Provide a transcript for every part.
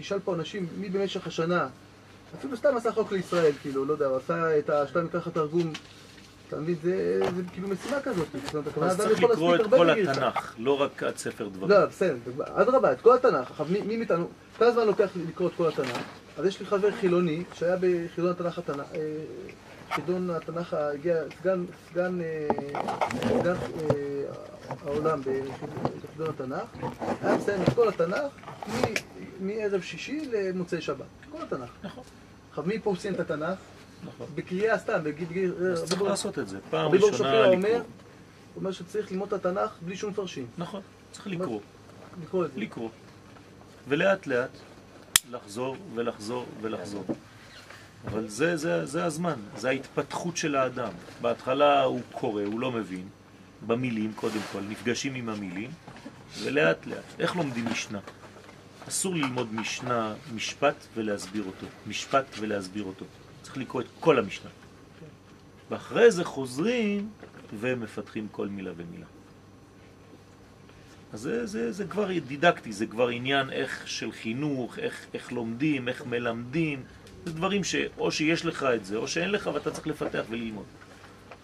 תשאל פה אנשים, מי במשך השנה, אפילו סתם עשה חוק לישראל, כאילו, לא יודע, הוא עשה את השתיים ככה תרגום, אתה מבין, זה, זה כאילו משימה כזאת. אז צריך לקרוא את כל. התנ"ך, לא רק עד ספר דברים. לא, בסדר, אדרבה, את כל התנ"ך. עכשיו, מי, מאיתנו, כמה זמן לוקח לקרוא את כל התנ"ך? אז יש לי חבר חילוני שהיה בחידון התנ"ך התנ"ך, אה, חידון התנ"ך, הגיע סגן, סגן, אה, סגן אה, העולם בחידון התנ"ך, היה מסיים את כל התנ"ך מערב שישי למוצאי שבת. כל התנ"ך. נכון. עכשיו, מי פה סיים את התנ"ך? נכון. בקריאה סתם, בגיד... אז צריך לעשות את זה. פעם ראשונה שפירא אומר, לקרוא. הוא אומר שצריך ללמוד את התנ"ך בלי שום מפרשים. נכון, צריך לקרוא. לקרוא את זה. לקרוא. ולאט לאט לחזור ולחזור ולחזור. אבל זה, זה, זה הזמן, זה ההתפתחות של האדם. בהתחלה הוא קורא, הוא לא מבין, במילים קודם כל, נפגשים עם המילים, ולאט לאט. איך לומדים משנה? אסור ללמוד משנה, משפט ולהסביר אותו. משפט ולהסביר אותו. צריך לקרוא את כל המשנה. ואחרי זה חוזרים ומפתחים כל מילה ומילה. אז זה, זה, זה כבר דידקטי, זה כבר עניין איך של חינוך, איך, איך לומדים, איך מלמדים. זה דברים שאו שיש לך את זה, או שאין לך ואתה צריך לפתח וללמוד.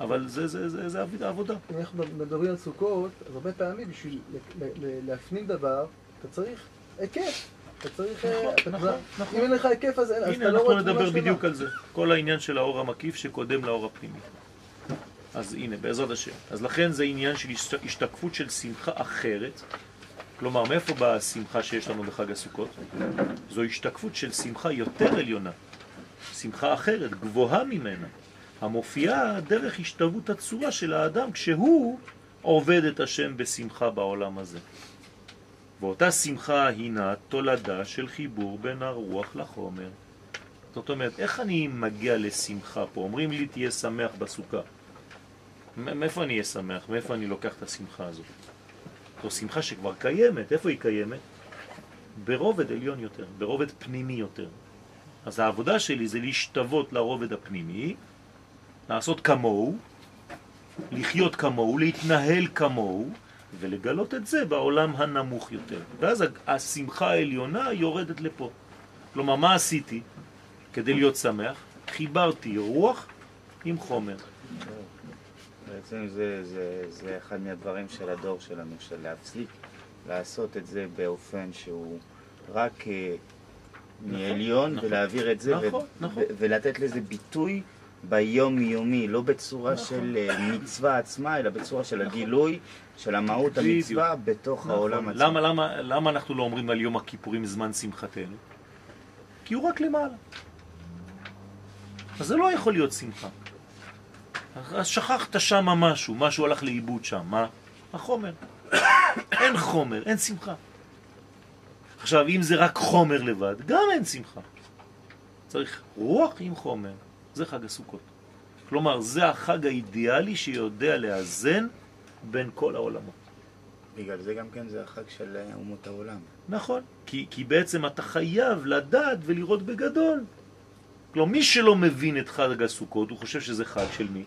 אבל זה, זה, זה, זה עבודה- עבודה. אנחנו מדברים על סוכות, אז הרבה פעמים בשביל להפנים דבר, אתה צריך היקף. אתה צריך... אה, נכון, נכון, נכון. אם אין לך היקף אז הנה, אתה לא אנחנו רואה תמונה נדבר שלמה. בדיוק על זה. כל העניין של האור המקיף שקודם לאור הפנימי. אז הנה, בעזרת השם. אז לכן זה עניין של השת- השתקפות של שמחה אחרת. כלומר, מאיפה באה השמחה שיש לנו בחג הסוכות? זו השתקפות של שמחה יותר עליונה. שמחה אחרת, גבוהה ממנה, המופיעה דרך השתלבות הצורה של האדם כשהוא עובד את השם בשמחה בעולם הזה. ואותה שמחה הינה תולדה של חיבור בין הרוח לחומר. זאת אומרת, איך אני מגיע לשמחה פה? אומרים לי תהיה שמח בסוכה. מאיפה אני אהיה שמח? מאיפה אני לוקח את השמחה הזאת? זו שמחה שכבר קיימת. איפה היא קיימת? ברובד עליון יותר, ברובד פנימי יותר. אז העבודה שלי זה להשתוות לרובד הפנימי, לעשות כמוהו, לחיות כמוהו, להתנהל כמוהו, ולגלות את זה בעולם הנמוך יותר. ואז השמחה העליונה יורדת לפה. כלומר, מה עשיתי כדי להיות שמח? חיברתי רוח עם חומר. בעצם זה, זה, זה אחד מהדברים של הדור שלנו, של להפסיק לעשות את זה באופן שהוא רק אה, מעליון נכון. ולהעביר את זה ו- נכון, נכון. ו- ולתת לזה ביטוי ביום-יומי, לא בצורה נכון. של אה, מצווה עצמה, אלא בצורה של הגילוי, של המהות. המצווה בתוך העולם נכון. עצמו. למה, למה, למה אנחנו לא אומרים על יום הכיפורים זמן שמחתנו? כי הוא רק למעלה. אז זה לא יכול להיות שמחה. אז שכחת שם משהו, משהו הלך לאיבוד שם, מה? החומר. אין חומר, אין שמחה. עכשיו, אם זה רק חומר לבד, גם אין שמחה. צריך רוח עם חומר, זה חג הסוכות. כלומר, זה החג האידיאלי שיודע לאזן בין כל העולמות. בגלל זה גם כן זה החג של אה, אומות העולם. נכון, כי, כי בעצם אתה חייב לדעת ולראות בגדול. כלומר, מי שלא מבין את חג הסוכות, הוא חושב שזה חג של מי?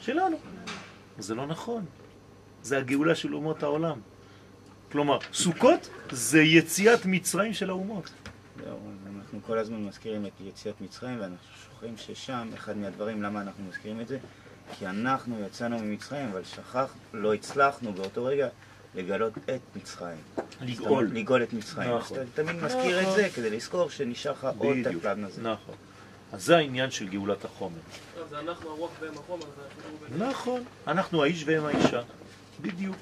שלנו. זה לא נכון. זה הגאולה של אומות העולם. כלומר, סוכות זה יציאת מצרים של האומות. אז אנחנו כל הזמן מזכירים את יציאת מצרים שוכחים ששם אחד מהדברים למה אנחנו מזכירים את זה כי אנחנו יצאנו ממצרים אבל שכח, לא הצלחנו באותו רגע לגלות את מצרים. לגאול. לגאול את מצרים. נכון. אז אתה תמיד מזכיר את. זה כדי לזכור שנשאר לך עוד את. הפלן הזה. נכון. אז זה העניין של גאולת החומר. זה אנחנו הרוח והם החומר, ביניהם. נכון, אנחנו האיש והם האישה, בדיוק.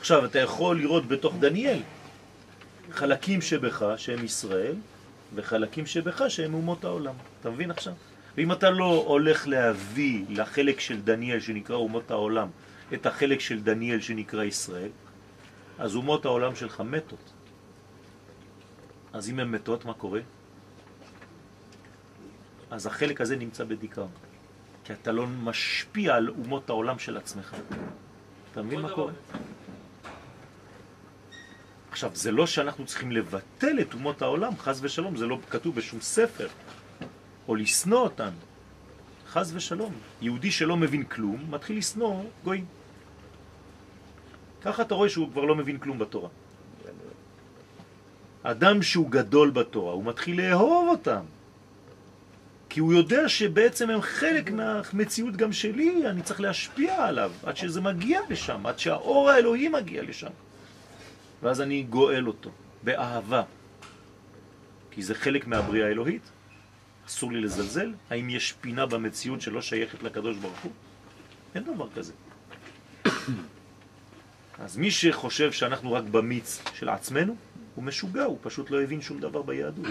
עכשיו, אתה יכול לראות בתוך דניאל חלקים שבך שהם ישראל, וחלקים שבך שהם אומות העולם. אתה מבין עכשיו? ואם אתה לא הולך להביא לחלק של דניאל שנקרא אומות העולם, את החלק של דניאל שנקרא ישראל, אז אומות העולם שלך מתות. אז אם הן מתות, מה קורה? אז החלק הזה נמצא בדיכאון. כי אתה לא משפיע על אומות העולם של עצמך. אתה מבין מה. קורה? עכשיו, זה לא שאנחנו צריכים לבטל את אומות העולם, חז ושלום, זה לא כתוב בשום ספר, או לשנוא אותן. חז ושלום. יהודי שלא מבין כלום, מתחיל לשנוא גויים. ככה אתה רואה שהוא כבר לא מבין כלום בתורה. אדם שהוא גדול בתורה, הוא מתחיל לאהוב אותם. כי הוא יודע שבעצם הם חלק מהמציאות גם שלי, אני צריך להשפיע עליו עד שזה מגיע לשם, עד שהאור האלוהי מגיע לשם. ואז אני גואל אותו, באהבה. כי זה חלק מהבריאה האלוהית, אסור לי לזלזל. האם יש פינה במציאות שלא שייכת לקדוש ברוך הוא? אין דבר כזה. אז מי שחושב שאנחנו רק במיץ של עצמנו, הוא משוגע, הוא פשוט לא הבין שום דבר ביהדות.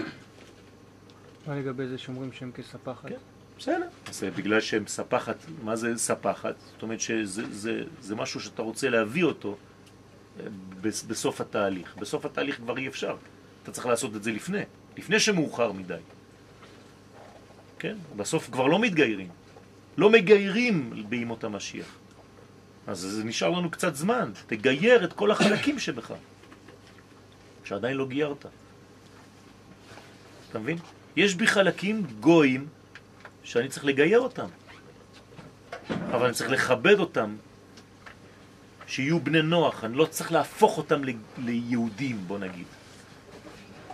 מה לגבי זה שאומרים שהם כספחת? כן, בסדר. זה בגלל שהם ספחת, מה זה ספחת? זאת אומרת שזה זה, זה משהו שאתה רוצה להביא אותו אה, בסוף התהליך. בסוף התהליך כבר אי אפשר. אתה צריך לעשות את זה לפני, לפני שמאוחר מדי. כן? בסוף כבר לא מתגיירים. לא מגיירים בימות המשיח. אז זה נשאר לנו קצת זמן. תגייר את כל החלקים שבך, שעדיין לא גיירת. אתה מבין? יש בי חלקים גויים שאני צריך לגייר אותם, אבל אני צריך לכבד אותם, שיהיו בני נוח, אני לא צריך להפוך אותם. ליהודים, בוא נגיד.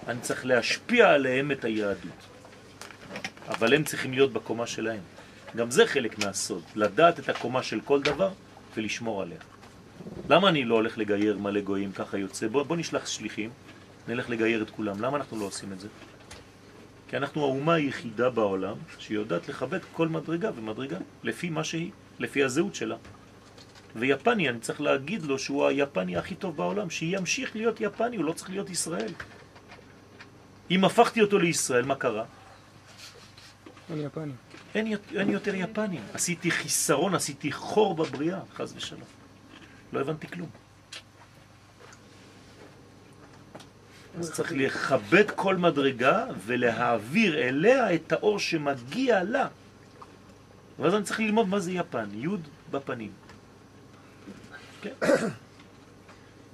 אני צריך להשפיע עליהם את היהדות. אבל הם צריכים להיות בקומה שלהם. גם זה חלק מהסוד, לדעת את הקומה של כל דבר ולשמור עליה. למה אני לא הולך לגייר מלא גויים, ככה יוצא? בוא, בוא נשלח שליחים, נלך לגייר את כולם. למה אנחנו לא עושים את זה? כי אנחנו האומה היחידה בעולם שיודעת לכבד כל מדרגה ומדרגה לפי מה שהיא, לפי הזהות שלה. ויפני, אני צריך להגיד לו שהוא היפני הכי טוב בעולם, שימשיך להיות יפני, הוא לא צריך להיות ישראל. אם הפכתי אותו לישראל, מה קרה? אין יפני. אין, אין יותר יפנים. עשיתי חיסרון, עשיתי חור בבריאה, חז ושלום. לא הבנתי כלום. אז צריך לכבד כל מדרגה ולהעביר אליה את האור שמגיע לה. ואז אני צריך ללמוד מה זה יפן, י' בפנים. כן.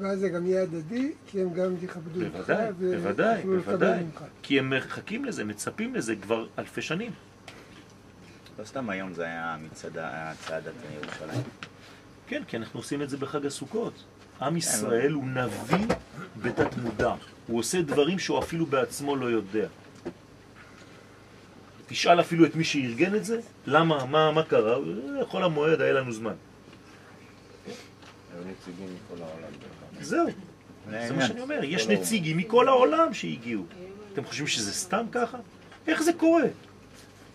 ואז זה גם יהיה הדדי, כי הם גם יכבדו אותך. בוודאי, בוודאי, בוודאי. כי הם מחכים לזה, מצפים לזה כבר אלפי שנים. לא סתם היום זה היה צעדת ירושלים. כן, כי אנחנו עושים את זה בחג הסוכות. עם ישראל הוא נביא בתת מודע. הוא עושה דברים שהוא אפילו בעצמו לא יודע. תשאל אפילו את מי שארגן את זה, למה, מה, מה קרה, חול המועד היה לנו זמן. זהו, זה מה שאני אומר, יש נציגים מכל העולם שהגיעו. אתם חושבים שזה סתם ככה? איך זה קורה?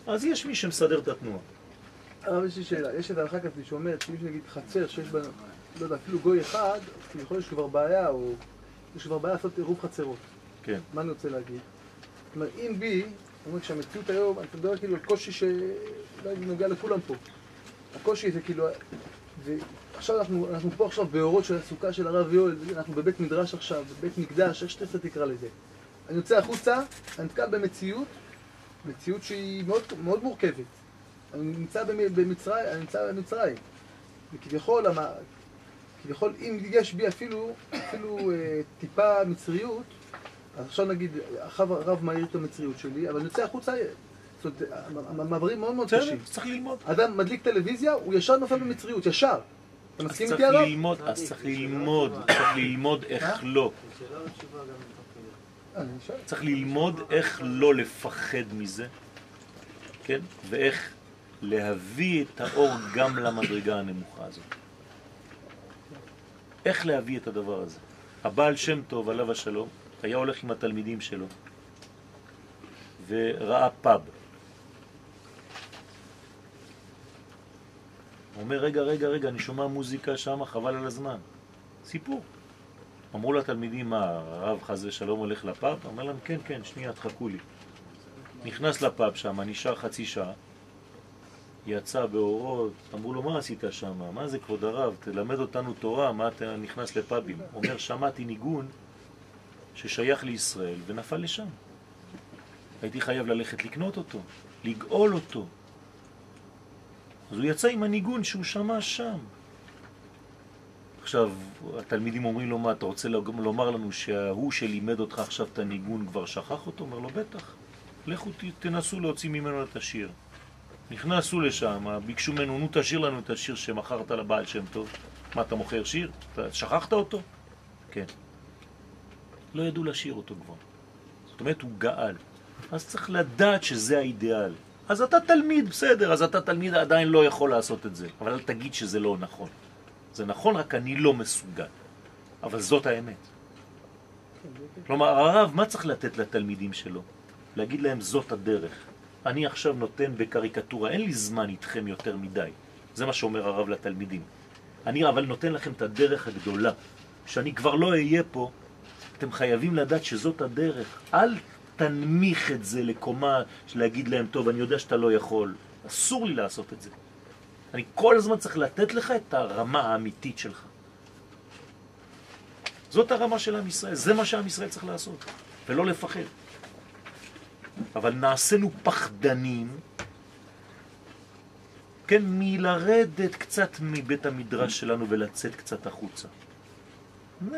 אז יש מי שמסדר את התנועה. אבל יש לי שאלה, יש את ההלכה כזאת שאומרת שאם נגיד חצר שיש בה, לא יודע, אפילו גוי אחד, אז יכול להיות שכבר בעיה, או יש כבר בעיה לעשות עירוב חצרות. כן. מה אני רוצה להגיד? זאת אומרת, אם בי, אומרים שהמציאות היום, אני מדבר כאילו על קושי שאולי נוגע לכולם פה. הקושי זה כאילו, ועכשיו אנחנו, אנחנו פה עכשיו באורות של הסוכה של הרב יואל, אנחנו בבית מדרש עכשיו, בבית מקדש, איך שתעשה תקרא לזה. אני יוצא החוצה, אני נתקל במציאות, מציאות שהיא מאוד, מאוד מורכבת. אני נמצא במצרים, אני נמצא במצרים. וכביכול, כביכול, אם יש בי אפילו, אפילו אה, טיפה מצריות, אז עכשיו נגיד, הרב, הרב מעיר את המצריות שלי, אבל אני יוצא החוצה, זאת אומרת, המעברים מאוד מאוד קשים. צריך ללמוד. אדם מדליק טלוויזיה, הוא ישר נופל במצריות, ישר. אתה מסכים איתי הרב? אז צריך ללמוד, צריך ללמוד איך לא. צריך ללמוד איך לא לפחד מזה, כן? ואיך להביא את האור גם למדרגה הנמוכה הזאת. איך להביא את הדבר הזה? הבעל שם טוב, עליו השלום, היה הולך עם התלמידים שלו וראה פאב. הוא אומר, רגע, רגע, רגע, אני שומע מוזיקה שם, חבל על הזמן. סיפור. אמרו לתלמידים, מה, הרב חס ושלום הולך לפאב? אומר להם, כן, כן, שנייה, תחכו לי. נכנס לפאב שם, נשאר חצי שעה, יצא באורות, אמרו לו, מה עשית שם? מה זה כבוד הרב? תלמד אותנו תורה, מה אתה נכנס לפאבים? אומר, שמעתי ניגון ששייך לישראל ונפל לשם. הייתי חייב ללכת לקנות אותו, לגאול אותו. אז הוא יצא עם הניגון שהוא שמע שם. עכשיו, התלמידים אומרים לו, מה, אתה רוצה לומר לנו שההוא שלימד אותך עכשיו את הניגון כבר שכח אותו? אומר לו, בטח. לכו תנסו להוציא ממנו את השיר. נכנסו לשם, ביקשו ממנו, נו תשאיר לנו את השיר שמכרת לבעל שם טוב. מה, אתה מוכר שיר? אתה שכחת אותו? כן. לא ידעו לשיר אותו כבר. זאת אומרת, הוא גאל. אז צריך לדעת שזה האידיאל. אז אתה תלמיד, בסדר, אז אתה תלמיד עדיין לא יכול לעשות את זה. אבל אל תגיד שזה לא נכון. זה נכון, רק אני לא מסוגל. אבל זאת האמת. כלומר, הרב, מה צריך לתת לתלמידים שלו? להגיד להם, זאת הדרך. אני עכשיו נותן בקריקטורה, אין לי זמן איתכם יותר מדי. זה מה שאומר הרב לתלמידים. אני אבל נותן לכם את הדרך הגדולה. כשאני כבר לא אהיה פה, אתם חייבים לדעת שזאת הדרך. אל תנמיך את זה לקומה של להגיד להם, טוב, אני יודע שאתה לא יכול. אסור לי לעשות את זה. אני כל הזמן צריך לתת לך את הרמה האמיתית שלך. זאת הרמה של עם ישראל, זה מה שעם ישראל צריך לעשות, ולא לפחד. אבל נעשינו פחדנים, כן, מלרדת קצת מבית המדרש שלנו ולצאת קצת החוצה.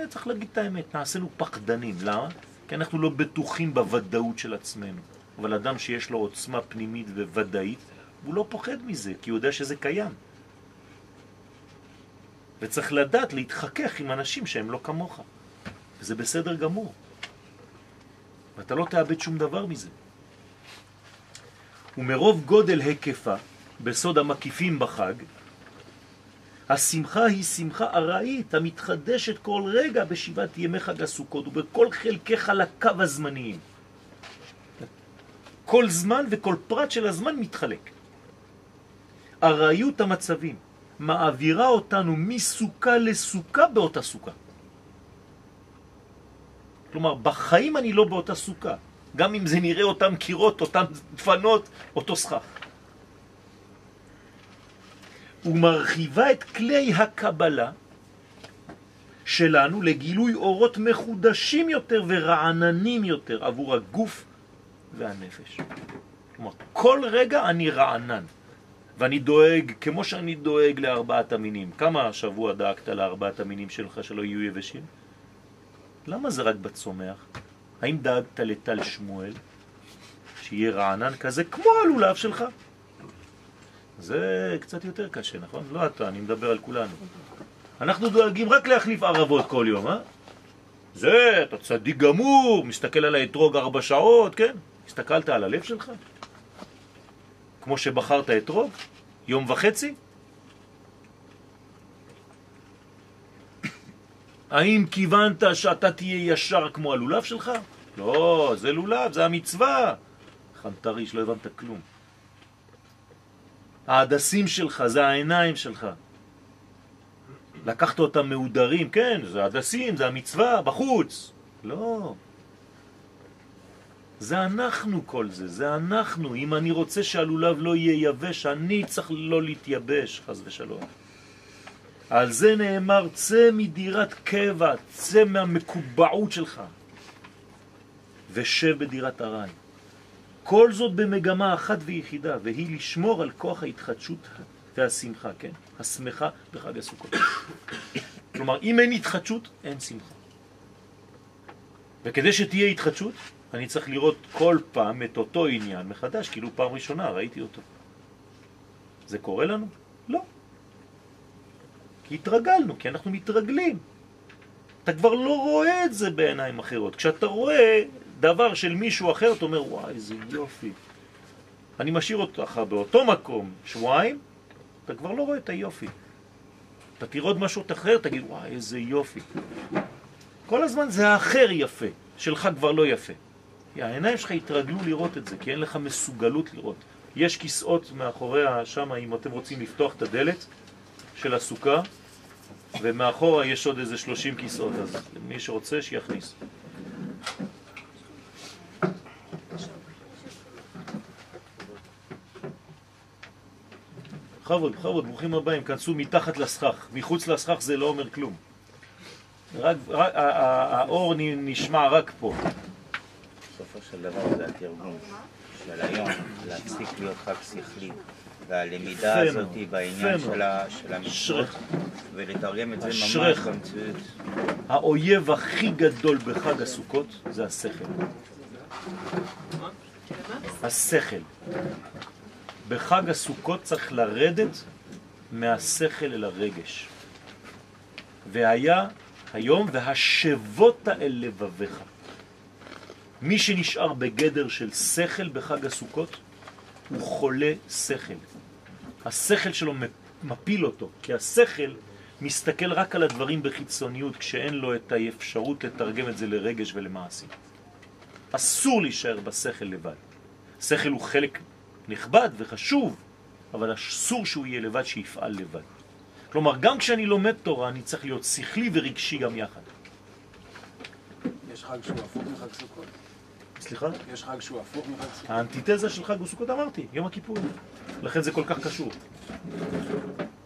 צריך להגיד את האמת, נעשינו פחדנים. למה? כי אנחנו לא בטוחים בוודאות של עצמנו. אבל אדם שיש לו עוצמה פנימית וודאית, הוא לא פוחד מזה, כי הוא יודע שזה קיים. וצריך לדעת להתחכך עם אנשים שהם לא כמוך. וזה בסדר גמור. ואתה לא תאבד שום דבר מזה. ומרוב גודל היקפה, בסוד המקיפים בחג, השמחה היא שמחה ארעית המתחדשת כל רגע בשבעת ימי חג הסוכות ובכל חלקי חלקיו הזמניים. כל זמן וכל פרט של הזמן מתחלק. ארעיות המצבים מעבירה אותנו מסוכה לסוכה באותה סוכה. כלומר, בחיים אני לא באותה סוכה, גם אם זה נראה אותם קירות, אותם דפנות, אותו סכך. ומרחיבה את כלי הקבלה שלנו לגילוי אורות מחודשים יותר ורעננים יותר עבור הגוף והנפש. כלומר, כל רגע אני רענן, ואני דואג כמו שאני דואג לארבעת המינים. כמה השבוע דאגת לארבעת המינים שלך שלא יהיו יבשים? למה זה רק בצומח? האם דאגת לטל שמואל, שיהיה רענן כזה כמו הלולב שלך? זה קצת יותר קשה, נכון? לא אתה, אני מדבר על כולנו. אנחנו דואגים רק להחליף ערבות כל יום, אה? זה, אתה צדיק גמור, מסתכל על האתרוג ארבע שעות, כן? הסתכלת על הלב שלך? כמו שבחרת אתרוג? יום וחצי? האם כיוונת שאתה תהיה ישר כמו הלולב שלך? לא, זה לולב, זה המצווה. חנטריש, לא הבנת כלום. ההדסים שלך, זה העיניים שלך. לקחת אותם מהודרים, כן, זה הדסים, זה המצווה, בחוץ. לא. זה אנחנו כל זה, זה אנחנו. אם אני רוצה שהלולב לא יהיה יבש, אני צריך לא להתייבש, חז ושלום. על זה נאמר, צא מדירת קבע, צא מהמקובעות שלך, ושב בדירת הריים. כל זאת במגמה אחת ויחידה, והיא לשמור על כוח ההתחדשות והשמחה, כן? השמחה בחג הסוכות. כלומר, אם אין התחדשות, אין שמחה. וכדי שתהיה התחדשות, אני צריך לראות כל פעם את אותו עניין מחדש, כאילו פעם ראשונה ראיתי אותו. זה קורה לנו? לא. כי התרגלנו, כי אנחנו מתרגלים. אתה כבר לא רואה את זה בעיניים אחרות. כשאתה רואה דבר של מישהו אחר, אתה אומר, וואי, איזה יופי. אני משאיר אותך באותו מקום שבועיים, אתה כבר לא רואה את היופי. אתה תראה עוד משהו אחר, תגיד, וואי, איזה יופי. כל הזמן זה האחר יפה, שלך כבר לא יפה. כי העיניים שלך התרגלו לראות את זה, כי אין לך מסוגלות לראות. יש כיסאות מאחוריה שם, אם אתם רוצים לפתוח את הדלת של הסוכה, ומאחורה יש עוד איזה 30 כיסאות, אז מי שרוצה שיכניס. בכבוד, בכבוד, ברוכים הבאים, כנסו מתחת לסכך, מחוץ לסכך זה לא אומר כלום. רק, רק, האור נשמע רק פה. בסופו של דבר זה התרגום של היום, להפסיק להיות חג שכלי. והלמידה הזאת בעניין של המצוות, ולתרגם את זה ממש במציאות. האויב הכי גדול בחג הסוכות זה השכל. השכל. בחג הסוכות צריך לרדת מהשכל אל הרגש. והיה היום והשבות אל לבביך. מי שנשאר בגדר של שכל בחג הסוכות הוא חולה שכל. השכל שלו מפיל אותו, כי השכל מסתכל רק על הדברים בחיצוניות כשאין לו את האפשרות לתרגם את זה לרגש ולמעשים. אסור להישאר בשכל לבד. שכל הוא חלק נכבד וחשוב, אבל אסור שהוא יהיה לבד, שיפעל לבד. כלומר, גם כשאני לומד תורה, אני צריך להיות שכלי ורגשי גם יחד. יש חג שהוא הפוך מחג סוכות? סליחה? יש חג שהוא הפוך מחג סוכות? האנטיתזה של חג סוכות אמרתי, יום הכיפורים. לכן זה כל כך קשור.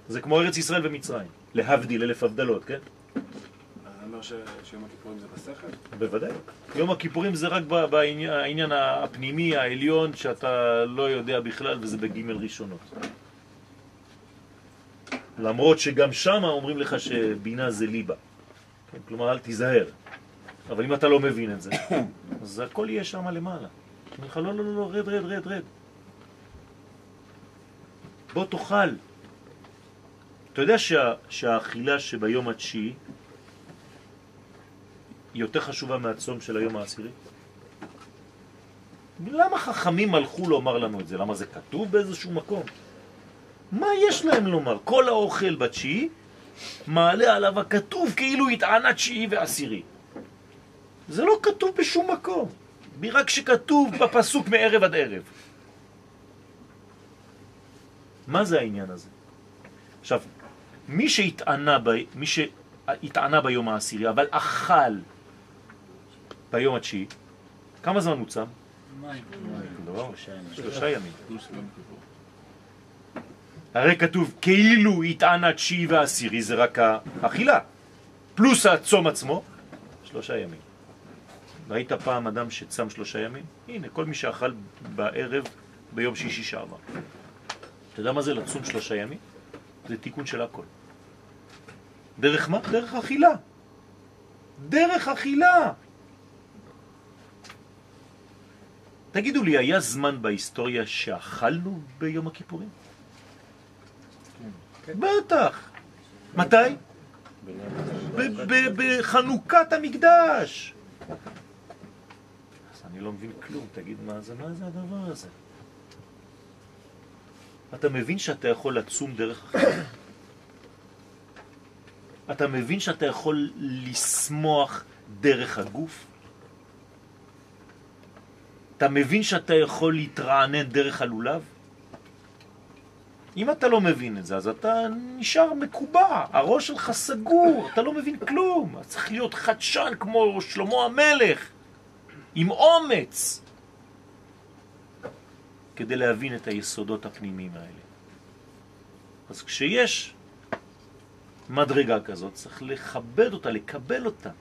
זה כמו ארץ ישראל ומצרים. להבדיל אלף הבדלות, כן? אז אני אומר ש- שיום הכיפורים זה בשכל? בוודאי. יום הכיפורים זה רק בעניין הפנימי, העליון, שאתה לא יודע בכלל, וזה בגימל ראשונות. למרות שגם שם אומרים לך שבינה זה ליבה. כן? כלומר, אל תיזהר. אבל אם אתה לא מבין את זה, אז הכל יהיה שם למעלה. אומר לך, לא, לא, לא, לא, רד, רד, רד, רד. בוא תאכל. אתה יודע שה, שהאכילה שביום התשיעי יותר חשובה מהצום של היום העשירי? למה חכמים הלכו לומר לנו את זה? למה זה כתוב באיזשהו מקום? מה יש להם לומר? כל האוכל בתשיעי מעלה עליו הכתוב כאילו התענה תשיעי ועשירי. זה לא כתוב בשום מקום, רק שכתוב בפסוק מערב עד ערב. מה זה העניין הזה? עכשיו, מי שהתענה, ב... מי שהתענה ביום העשירי, אבל אכל ביום התשיעי, כמה זמן הוא צם? דבר, שלושה ימים. הרי כתוב כאילו התענה תשיעי ועשירי, זה רק האכילה, פלוס הצום עצמו, שלושה ימים. ראית פעם אדם שצם שלושה ימים? הנה, כל מי שאכל בערב ביום שישי שעבר. אתה יודע מה זה לצום שלושה ימים? זה תיקון של הכל. דרך מה? דרך אכילה. דרך אכילה. תגידו לי, היה זמן בהיסטוריה שאכלנו ביום הכיפורים? בטח. מתי? בחנוכת המקדש. אז אני לא מבין כלום, תגיד מה זה, מה זה הדבר הזה? אתה מבין שאתה יכול לצום דרך אחרת? אתה מבין שאתה יכול לשמוח דרך הגוף? אתה מבין שאתה יכול להתרענן דרך הלולב? אם אתה לא מבין את זה, אז אתה נשאר מקובע, הראש שלך סגור, אתה לא מבין כלום. אז צריך להיות חדשן כמו שלמה המלך, עם אומץ, כדי להבין את היסודות הפנימיים האלה. אז כשיש מדרגה כזאת, צריך לכבד אותה, לקבל אותה.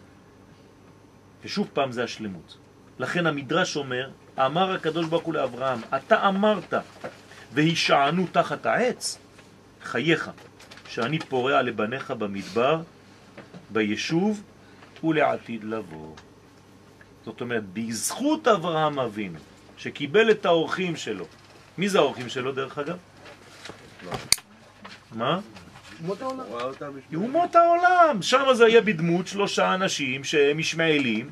ושוב פעם זה השלמות. לכן המדרש אומר, אמר הקדוש ברוך הוא לאברהם, אתה אמרת, והישענו תחת העץ, חייך, שאני פורע לבניך במדבר, ביישוב ולעתיד לבוא. זאת אומרת, בזכות אברהם אבינו, שקיבל את האורחים שלו. מי זה האורחים שלו דרך אגב? מה? אומות העולם. אומות העולם. שם זה היה בדמות שלושה אנשים שהם ישמעאלים.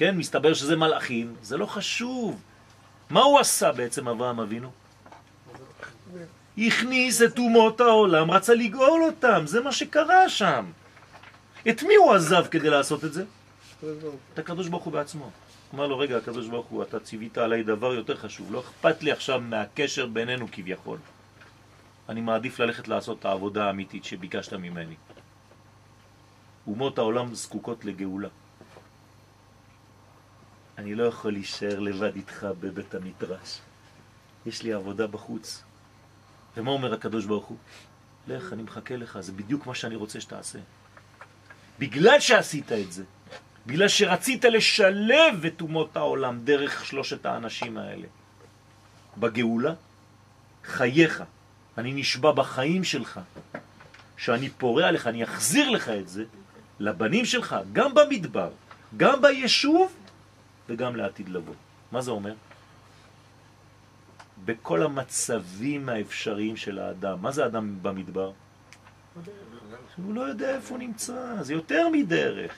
כן, מסתבר שזה מלאכים, זה לא חשוב. מה הוא עשה בעצם אברהם אבינו? הכניס את אומות העולם, רצה לגאול אותם, זה מה שקרה שם. את מי הוא עזב כדי לעשות את זה? את הקדוש ברוך הוא בעצמו. אמר לו, רגע, הקדוש ברוך הוא, אתה ציווית עליי דבר יותר חשוב, לא אכפת לי עכשיו מהקשר בינינו כביכול. אני מעדיף ללכת לעשות את העבודה האמיתית שביקשת ממני. אומות העולם זקוקות לגאולה. אני לא יכול להישאר לבד איתך בבית המדרש. יש לי עבודה בחוץ. ומה אומר הקדוש ברוך הוא? לך, אני מחכה לך, זה בדיוק מה שאני רוצה שתעשה. בגלל שעשית את זה, בגלל שרצית לשלב את אומות העולם דרך שלושת האנשים האלה בגאולה, חייך, אני נשבע בחיים שלך, שאני פורע לך, אני אחזיר לך את זה לבנים שלך, גם במדבר, גם ביישוב וגם לעתיד לבוא. מה זה אומר? בכל המצבים האפשריים של האדם. מה זה אדם במדבר? הוא לא יודע איפה הוא נמצא, זה יותר מדרך.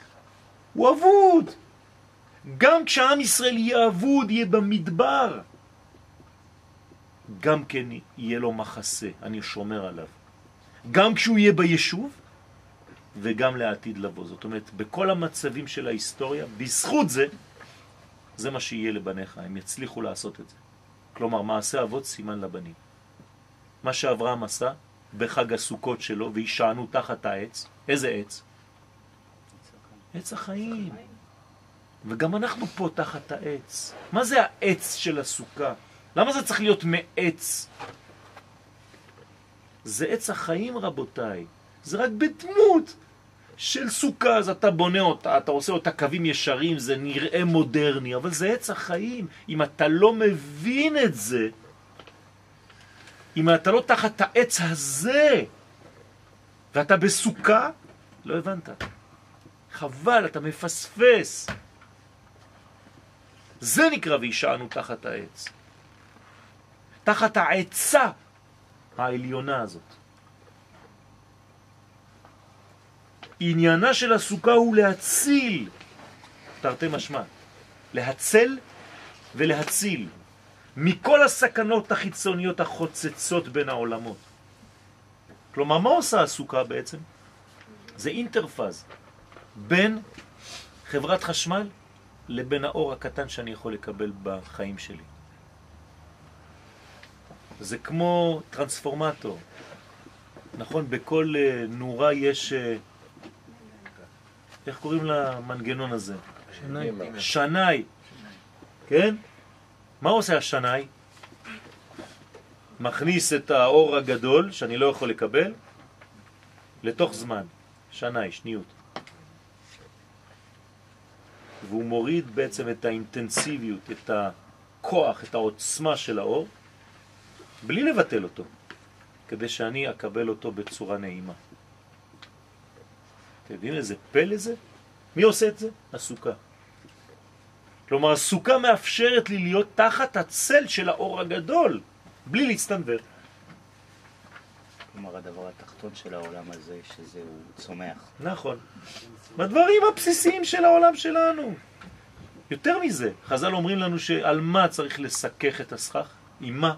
הוא אבוד. גם כשעם ישראל יהיה אבוד, יהיה במדבר, גם כן יהיה לו מחסה, אני שומר עליו. גם כשהוא יהיה ביישוב וגם לעתיד לבוא. זאת אומרת, בכל המצבים של ההיסטוריה, בזכות זה, זה מה שיהיה לבניך, הם יצליחו לעשות את זה. כלומר, מעשה אבות סימן לבנים. מה שאברהם עשה בחג הסוכות שלו וישענו תחת העץ, איזה עץ? עץ החיים. וגם אנחנו פה תחת העץ. מה זה העץ של הסוכה? למה זה צריך להיות מעץ? זה עץ החיים רבותיי, זה רק בדמות של סוכה, אז אתה בונה אותה, אתה עושה אותה קווים ישרים, זה נראה מודרני, אבל זה עץ החיים. אם אתה לא מבין את זה, אם אתה לא תחת העץ הזה, ואתה בסוכה, לא הבנת. חבל, אתה מפספס. זה נקרא וישענו תחת העץ. תחת העצה העליונה הזאת. עניינה של הסוכה הוא להציל, תרתי משמע, להצל ולהציל מכל הסכנות החיצוניות החוצצות בין העולמות. כלומר, מה עושה הסוכה בעצם? זה אינטרפז בין חברת חשמל לבין האור הקטן שאני יכול לקבל בחיים שלי. זה כמו טרנספורמטור. נכון, בכל אה, נורה יש... איך קוראים למנגנון הזה? שנאי. שנאי. כן? מה עושה השנאי? מכניס את האור הגדול, שאני לא יכול לקבל, לתוך זמן. שנאי, שניות. והוא מוריד בעצם את האינטנסיביות, את הכוח, את העוצמה של האור, בלי לבטל אותו, כדי שאני אקבל אותו בצורה נעימה. אתם יודעים איזה פלא זה? מי עושה את זה? הסוכה. כלומר, הסוכה מאפשרת לי להיות תחת הצל של האור הגדול, בלי להצטנבר. כלומר, הדבר התחתון של העולם הזה, שזה הוא צומח. נכון. בדברים הבסיסיים של העולם שלנו. יותר מזה, חז"ל אומרים לנו שעל מה צריך לסכך את הסכך? עם מה?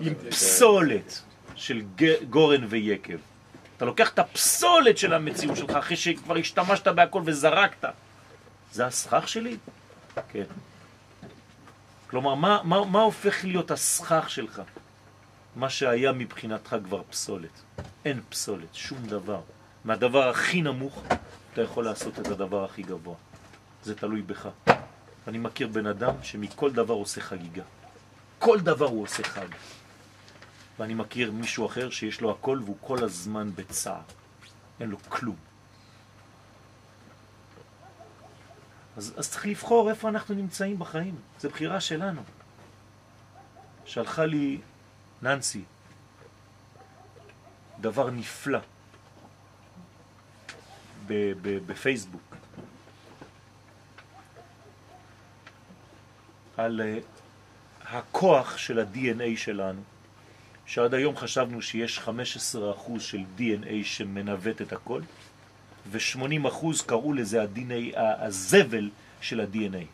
עם פסולת של גורן ויקב. אתה לוקח את הפסולת של המציאות שלך אחרי שכבר השתמשת בהכל וזרקת. זה הסכך שלי? כן. כלומר, מה, מה, מה הופך להיות הסכך שלך? מה שהיה מבחינתך כבר פסולת. אין פסולת, שום דבר. מהדבר הכי נמוך אתה יכול לעשות את הדבר הכי גבוה. זה תלוי בך. אני מכיר בן אדם שמכל דבר עושה חגיגה. כל דבר הוא עושה חג. ואני מכיר מישהו אחר שיש לו הכל והוא כל הזמן בצער. אין לו כלום. אז, אז צריך לבחור איפה אנחנו נמצאים בחיים. זו בחירה שלנו. שלחה לי ננסי דבר נפלא בפייסבוק על אה, הכוח של ה-DNA שלנו, שעד היום חשבנו שיש 15% של DNA שמנווט את הכל, ו-80% קראו לזה ה-DNA, הזבל של ה-DNA.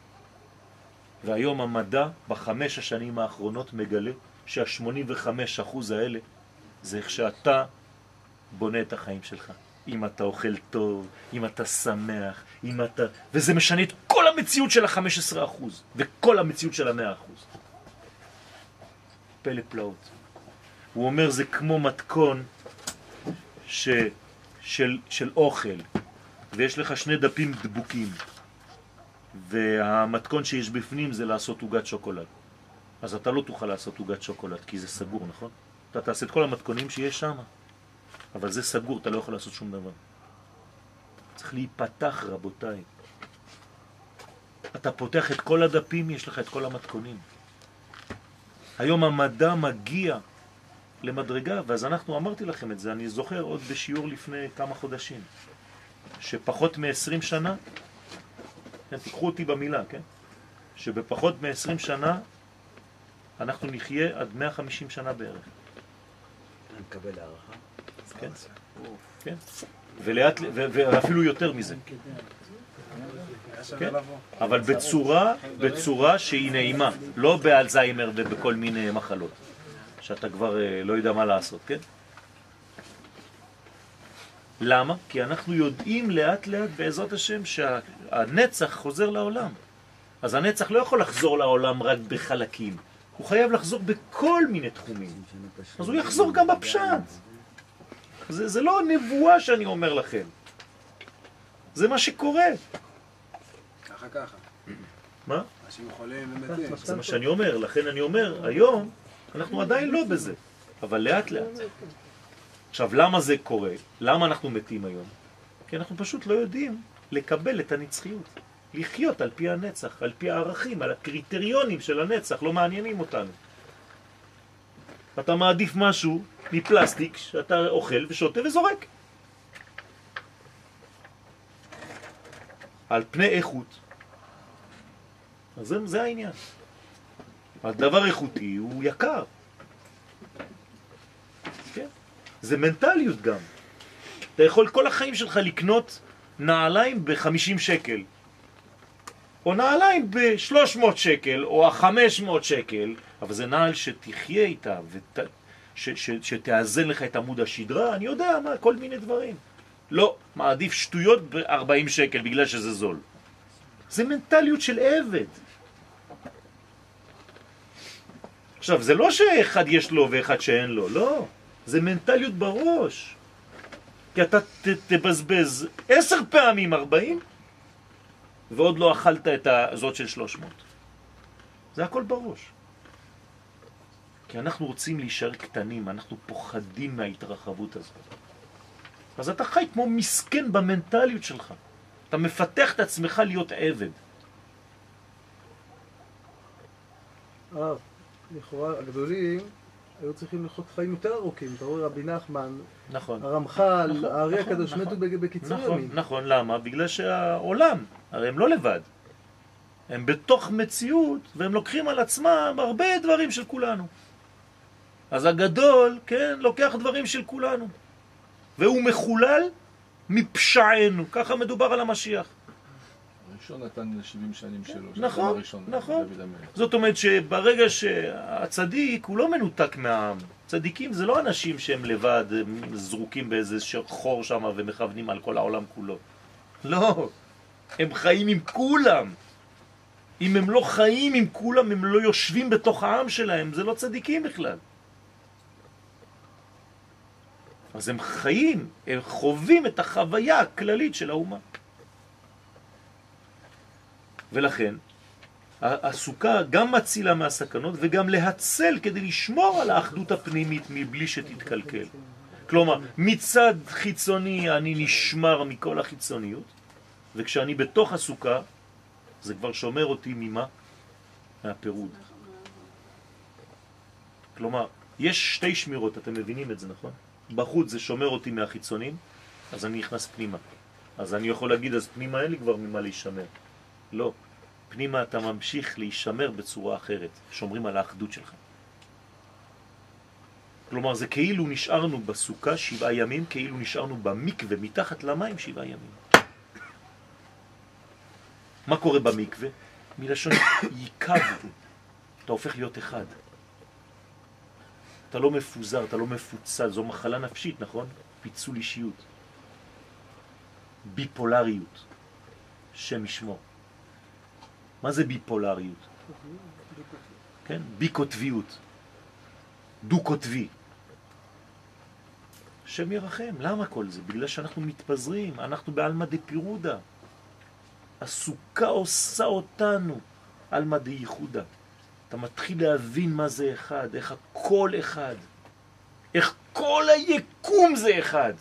והיום המדע בחמש השנים האחרונות מגלה שה-85% האלה זה איך שאתה בונה את החיים שלך. אם אתה אוכל טוב, אם אתה שמח, אם אתה... וזה משנה את כל המציאות של ה-15% וכל המציאות של ה-100%. פלא פלאות. הוא אומר זה כמו מתכון ש... של, של אוכל, ויש לך שני דפים דבוקים, והמתכון שיש בפנים זה לעשות עוגת שוקולד. אז אתה לא תוכל לעשות עוגת שוקולד, כי זה סגור, נכון? אתה תעשה את כל המתכונים שיש שם, אבל זה סגור, אתה לא יכול לעשות שום דבר. צריך להיפתח, רבותיי. אתה פותח את כל הדפים, יש לך את כל המתכונים. היום המדע מגיע למדרגה, ואז אנחנו, אמרתי לכם את זה, אני זוכר עוד בשיעור לפני כמה חודשים, שפחות מ-20 שנה, כן, תיקחו אותי במילה, כן? שבפחות מ-20 שנה אנחנו נחיה עד 150 שנה בערך. אני מקבל הערכה. כן? כן? ולאט, ואפילו יותר מזה. כן? אבל בצורה, בצורה שהיא נעימה, לא באלצהיימר ובכל מיני מחלות, שאתה כבר אה, לא יודע מה לעשות, כן? למה? כי אנחנו יודעים לאט לאט בעזרת השם שהנצח חוזר לעולם. אז הנצח לא יכול לחזור לעולם רק בחלקים, הוא חייב לחזור בכל מיני תחומים. אז הוא יחזור גם בפשט. זה, זה לא נבואה שאני אומר לכם, זה מה שקורה. ככה ככה. מה? אנשים חולים ומתים. זה מה שאני אומר, לכן אני אומר, היום אנחנו עדיין לא בזה, אבל לאט לאט. עכשיו, למה זה קורה? למה אנחנו מתים היום? כי אנחנו פשוט לא יודעים לקבל את הנצחיות. לחיות על פי הנצח, על פי הערכים, על הקריטריונים של הנצח, לא מעניינים אותנו. אתה מעדיף משהו מפלסטיק שאתה אוכל ושותה וזורק. על פני איכות. אז זה, זה העניין. הדבר איכותי הוא יקר. כן? זה מנטליות גם. אתה יכול כל החיים שלך לקנות נעליים ב-50 שקל, או נעליים ב-300 שקל, או ה-500 שקל, אבל זה נעל שתחיה איתה, ות... ש... ש... שתאזן לך את עמוד השדרה, אני יודע מה, כל מיני דברים. לא, מעדיף שטויות ב-40 שקל בגלל שזה זול. זה מנטליות של עבד. עכשיו, זה לא שאחד יש לו ואחד שאין לו, לא. זה מנטליות בראש. כי אתה ת, תבזבז עשר פעמים ארבעים, ועוד לא אכלת את הזאת של שלוש מאות. זה הכל בראש. כי אנחנו רוצים להישאר קטנים, אנחנו פוחדים מההתרחבות הזאת. אז אתה חי כמו מסכן במנטליות שלך. אתה מפתח את עצמך להיות עבד. הרב, לכאורה הגדולים היו צריכים לחיות חיים יותר ארוכים. אתה רואה רבי נחמן, נכון. הרמח"ל, נכון, האריה נכון, הקדוש נכון. מתו בקיצור נכון, ימים. נכון, למה? בגלל שהעולם, הרי הם לא לבד. הם בתוך מציאות, והם לוקחים על עצמם הרבה דברים של כולנו. אז הגדול, כן, לוקח דברים של כולנו. והוא מחולל מפשענו, ככה מדובר על המשיח. הראשון נתן 70 שנים שלו. נכון, הראשון, נכון. זאת אומרת שברגע שהצדיק הוא לא מנותק מהעם. צדיקים זה לא אנשים שהם לבד, זרוקים באיזה חור שם ומכוונים על כל העולם כולו. לא, הם חיים עם כולם. אם הם לא חיים עם כולם, הם לא יושבים בתוך העם שלהם, זה לא צדיקים בכלל. אז הם חיים, הם חווים את החוויה הכללית של האומה. ולכן, הסוכה גם מצילה מהסכנות וגם להצל כדי לשמור על האחדות הפנימית מבלי שתתקלקל. כלומר, מצד חיצוני אני נשמר מכל החיצוניות, וכשאני בתוך הסוכה, זה כבר שומר אותי ממה? מהפירוד. כלומר, יש שתי שמירות, אתם מבינים את זה, נכון? בחוץ זה שומר אותי מהחיצונים, אז אני נכנס פנימה. אז אני יכול להגיד, אז פנימה אין לי כבר ממה להישמר. לא. פנימה אתה ממשיך להישמר בצורה אחרת, שומרים על האחדות שלך. כלומר, זה כאילו נשארנו בסוכה שבעה ימים, כאילו נשארנו במקווה מתחת למים שבעה ימים. מה קורה במקווה? מלשון ייקב, אתה הופך להיות אחד. אתה לא מפוזר, אתה לא מפוצל, זו מחלה נפשית, נכון? פיצול אישיות. ביפולריות, שם ישמור. מה זה ביפולריות? כן? בי-קוטביות, דו-קוטבי. השם ירחם, למה כל זה? בגלל שאנחנו מתפזרים, אנחנו בעלמא דפירודה. הסוכה עושה אותנו עלמא דייחודה. אתה מתחיל להבין מה זה אחד, איך הכל אחד, איך כל היקום זה אחד.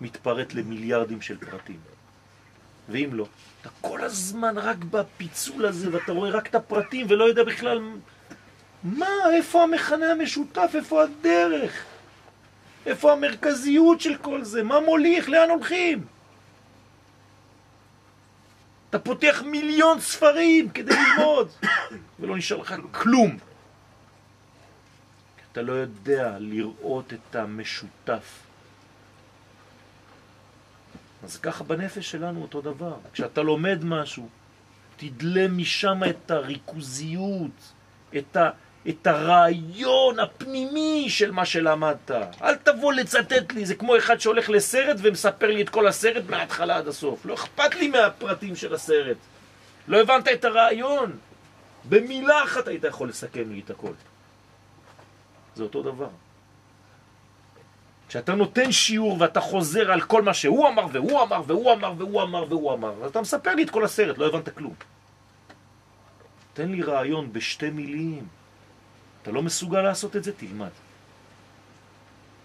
מתפרט למיליארדים של פרטים. ואם לא, אתה כל הזמן רק בפיצול הזה, ואתה רואה רק את הפרטים ולא יודע בכלל מה, איפה המכנה המשותף, איפה הדרך, איפה המרכזיות של כל זה, מה מוליך, לאן הולכים. אתה פותח מיליון ספרים כדי ללמוד, ולא נשאר לך כלום. אתה לא יודע לראות את המשותף אז ככה בנפש שלנו אותו דבר. כשאתה לומד משהו, תדלה משם את הריכוזיות, את, ה, את הרעיון הפנימי של מה שלמדת. אל תבוא לצטט לי, זה כמו אחד שהולך לסרט ומספר לי את כל הסרט מההתחלה עד הסוף. לא אכפת לי מהפרטים של הסרט. לא הבנת את הרעיון. במילה אחת היית יכול לסכם לי את הכל. זה אותו דבר. כשאתה נותן שיעור ואתה חוזר על כל מה שהוא אמר והוא אמר והוא אמר והוא אמר והוא אמר, אז אתה מספר לי את כל הסרט, לא הבנת כלום. תן לי רעיון בשתי מילים. אתה לא מסוגל לעשות את זה? תלמד.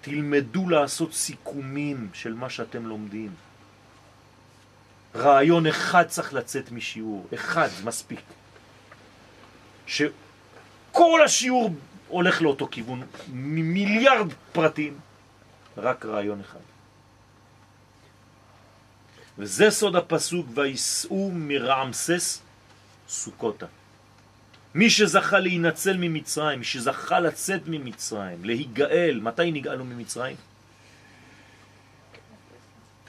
תלמדו לעשות סיכומים של מה שאתם לומדים. רעיון אחד צריך לצאת משיעור, אחד מספיק. שכל השיעור הולך לאותו כיוון, מיליארד פרטים, רק רעיון אחד. וזה סוד הפסוק, ויסעו מרעמסס סוכותה. מי שזכה להינצל ממצרים, מי שזכה לצאת ממצרים, להיגאל, מתי נגאלו ממצרים?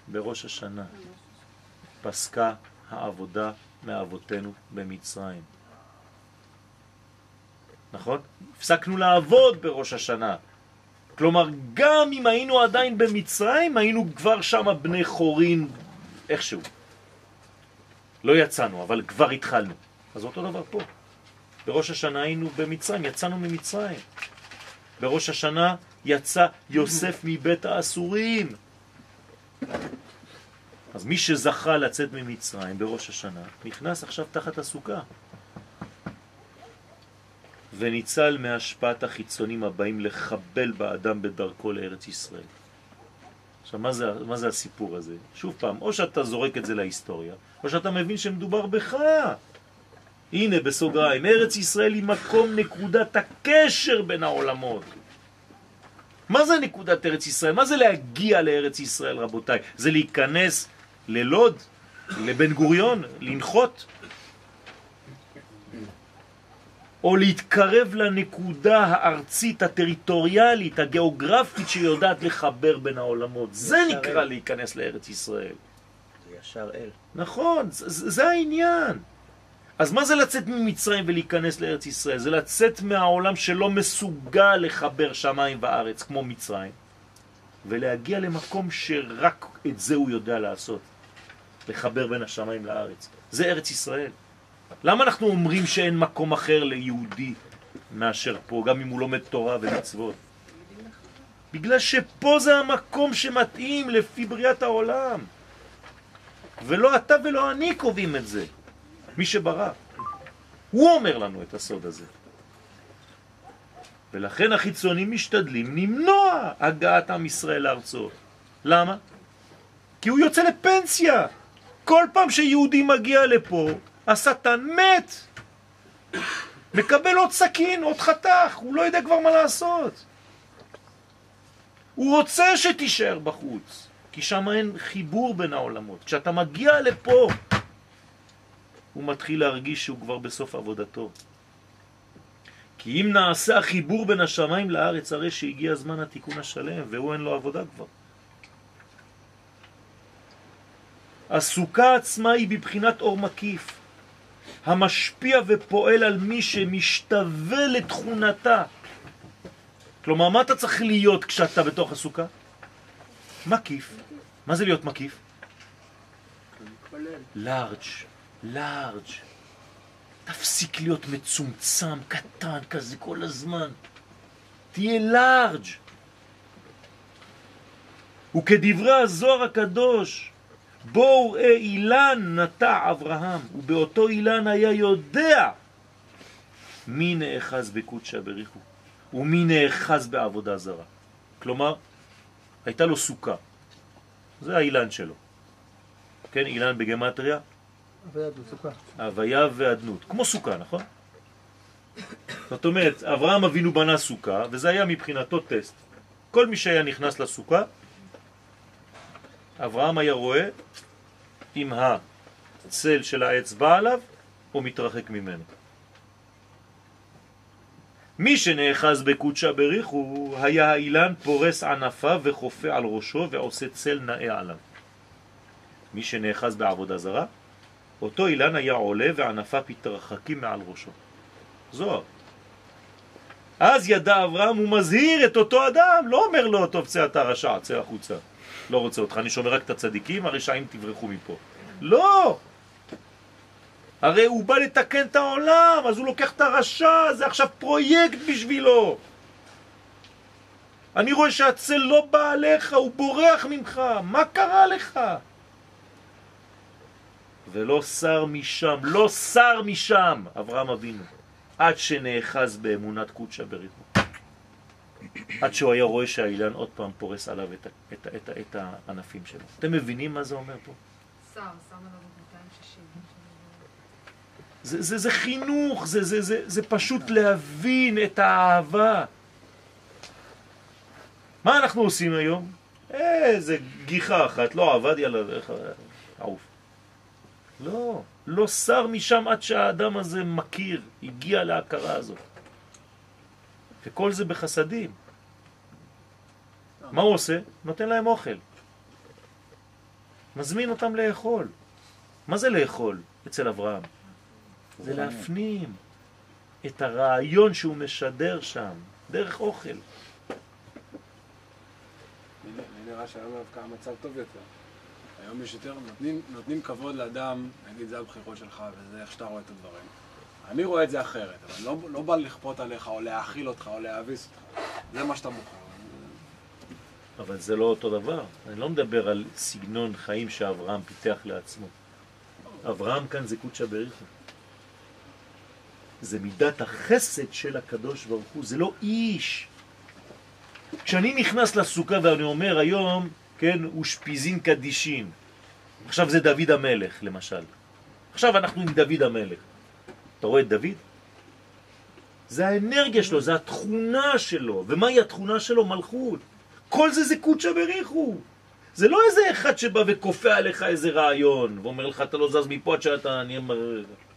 בראש השנה פסקה העבודה מאבותינו במצרים. נכון? הפסקנו לעבוד בראש השנה. כלומר, גם אם היינו עדיין במצרים, היינו כבר שם בני חורין איכשהו. לא יצאנו, אבל כבר התחלנו. אז אותו דבר פה. בראש השנה היינו במצרים, יצאנו ממצרים. בראש השנה יצא יוסף מבית האסורים. אז מי שזכה לצאת ממצרים בראש השנה, נכנס עכשיו תחת הסוכה. וניצל מהשפעת החיצונים הבאים לחבל באדם בדרכו לארץ ישראל. עכשיו, מה זה, מה זה הסיפור הזה? שוב פעם, או שאתה זורק את זה להיסטוריה, או שאתה מבין שמדובר בך. הנה, בסוגריים, ארץ ישראל היא מקום נקודת הקשר בין העולמות. מה זה נקודת ארץ ישראל? מה זה להגיע לארץ ישראל, רבותיי? זה להיכנס ללוד, לבן גוריון, לנחות? או להתקרב לנקודה הארצית, הטריטוריאלית, הגיאוגרפית שיודעת לחבר בין העולמות. זה נקרא להיכנס לארץ ישראל. זה ישר אל. נכון, זה, זה העניין. אז מה זה לצאת ממצרים ולהיכנס לארץ ישראל? זה לצאת מהעולם שלא מסוגל לחבר שמיים וארץ כמו מצרים, ולהגיע למקום שרק את זה הוא יודע לעשות, לחבר בין השמיים לארץ. זה ארץ ישראל. למה אנחנו אומרים שאין מקום אחר ליהודי מאשר פה, גם אם הוא לומד תורה ומצוות? בגלל שפה זה המקום שמתאים לפי בריאת העולם. ולא אתה ולא אני קובעים את זה, מי שברא. הוא אומר לנו את הסוד הזה. ולכן החיצונים משתדלים למנוע הגעת עם ישראל לארצו. למה? כי הוא יוצא לפנסיה. כל פעם שיהודי מגיע לפה, השטן מת. מקבל עוד סכין, עוד חתך, הוא לא יודע כבר מה לעשות. הוא רוצה שתישאר בחוץ, כי שם אין חיבור בין העולמות. כשאתה מגיע לפה, הוא מתחיל להרגיש שהוא כבר בסוף עבודתו. כי אם נעשה החיבור בין השמיים לארץ, הרי שהגיע זמן התיקון השלם, והוא אין לו עבודה כבר. הסוכה עצמה היא בבחינת אור מקיף. המשפיע ופועל על מי שמשתווה לתכונתה. כלומר, מה אתה צריך להיות כשאתה בתוך הסוכה? מקיף. מה זה להיות מקיף? לארג', לארג'. תפסיק להיות מצומצם, קטן כזה כל הזמן. תהיה לארג'. וכדברי הזוהר הקדוש, בואו ראה אילן נטע אברהם, ובאותו אילן היה יודע מי נאחז בקודשא בריחו, ומי נאחז בעבודה זרה. כלומר, הייתה לו סוכה, זה האילן שלו. כן, אילן בגמטריה? הוויה ואדנות, כמו סוכה, נכון? זאת אומרת, אברהם אבינו בנה סוכה, וזה היה מבחינתו טסט. כל מי שהיה נכנס לסוכה, אברהם היה רואה אם הצל של בא עליו או מתרחק ממנו. מי שנאחז בקודשה בריחו היה האילן פורס ענפיו וחופה על ראשו ועושה צל נאה עליו. מי שנאחז בעבודה זרה, אותו אילן היה עולה וענפיו מתרחקים מעל ראשו. זוהר. אז ידע אברהם, הוא מזהיר את אותו אדם, לא אומר לו, טוב, צא אתה רשע, צא החוצה. לא רוצה אותך, אני שומר רק את הצדיקים, הרשעים תברחו מפה. לא! הרי הוא בא לתקן את העולם, אז הוא לוקח את הרשע, זה עכשיו פרויקט בשבילו. אני רואה שהצל לא בא עליך, הוא בורח ממך, מה קרה לך? ולא שר משם, לא שר משם, אברהם אבינו, עד שנאחז באמונת קודשא בריחו. עד שהוא היה רואה שהאילן עוד פעם פורס עליו את, את, את, את, הענפים שלו. אתם מבינים מה זה אומר פה? שר, שם עליו 260. זה, זה, זה חינוך, זה, זה, זה, זה פשוט להבין את האהבה. מה אנחנו עושים היום? איזה גיחה אחת, לא עבד, יאללה, איך, עוף. לא, לא שר משם עד שהאדם הזה מכיר, הגיע להכרה הזאת. וכל זה בחסדים. מה הוא עושה? נותן להם אוכל. מזמין אותם לאכול. מה זה לאכול אצל אברהם? זה להפנים את הרעיון שהוא משדר שם, דרך אוכל. לי נראה שהיום דווקא המצב טוב יותר. היום יש יותר, נותנים, נותנים כבוד לאדם, נגיד זה הבחירות שלך וזה איך שאתה רואה את הדברים. אני רואה את זה אחרת, אבל לא, לא בא לכפות עליך או להאכיל אותך או להאביס אותך. זה מה שאתה בוחר. אבל זה לא אותו דבר. אני לא מדבר על סגנון חיים שאברהם פיתח לעצמו. אברהם כאן זה קודשא בריחו. זה מידת החסד של הקדוש ברוך הוא, זה לא איש. כשאני נכנס לסוכה ואני אומר היום, כן, אושפיזין קדישין. עכשיו זה דוד המלך, למשל. עכשיו אנחנו עם דוד המלך. אתה רואה את דוד? זה האנרגיה שלו, זה התכונה שלו. ומהי התכונה שלו? מלכות. כל זה זה קודשא בריחו. זה לא איזה אחד שבא וכופה עליך איזה רעיון, ואומר לך, אתה לא זז מפה עד שאתה נהיה מ-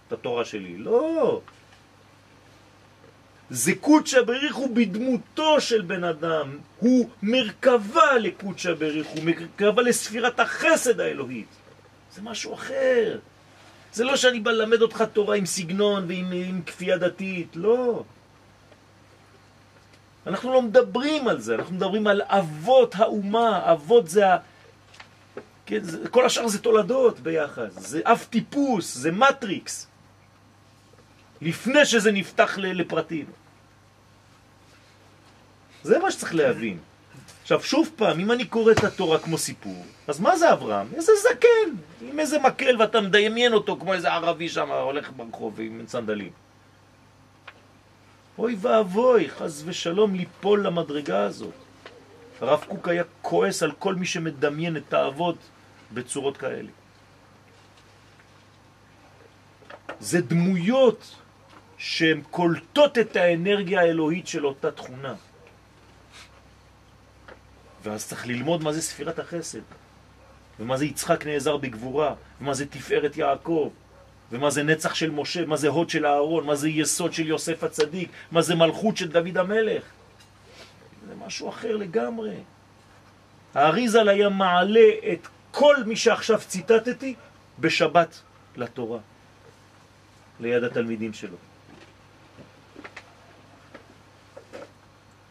את התורה שלי. לא. זה קודשא בריחו בדמותו של בן אדם. הוא מרכבה לקודשא בריחו, מרכבה לספירת החסד האלוהית. זה משהו אחר. זה לא שאני בא ללמד אותך תורה עם סגנון ועם עם כפייה דתית, לא. אנחנו לא מדברים על זה, אנחנו מדברים על אבות האומה, אבות זה ה... כן, זה, כל השאר זה תולדות ביחד, זה אב טיפוס, זה מטריקס, לפני שזה נפתח לפרטים. זה מה שצריך להבין. עכשיו, שוב פעם, אם אני קורא את התורה כמו סיפור, אז מה זה אברהם? איזה זקן, עם איזה מקל ואתה מדמיין אותו כמו איזה ערבי שם הולך ברחוב עם סנדלים. אוי ואבוי, חס ושלום ליפול למדרגה הזאת. הרב קוק היה כועס על כל מי שמדמיין את האבות בצורות כאלה. זה דמויות שהן קולטות את האנרגיה האלוהית של אותה תכונה. ואז צריך ללמוד מה זה ספירת החסד, ומה זה יצחק נעזר בגבורה, ומה זה תפארת יעקב, ומה זה נצח של משה, מה זה הוד של אהרון, מה זה יסוד של יוסף הצדיק, מה זה מלכות של דוד המלך. זה משהו אחר לגמרי. האריזל היה מעלה את כל מי שעכשיו ציטטתי בשבת לתורה, ליד התלמידים שלו.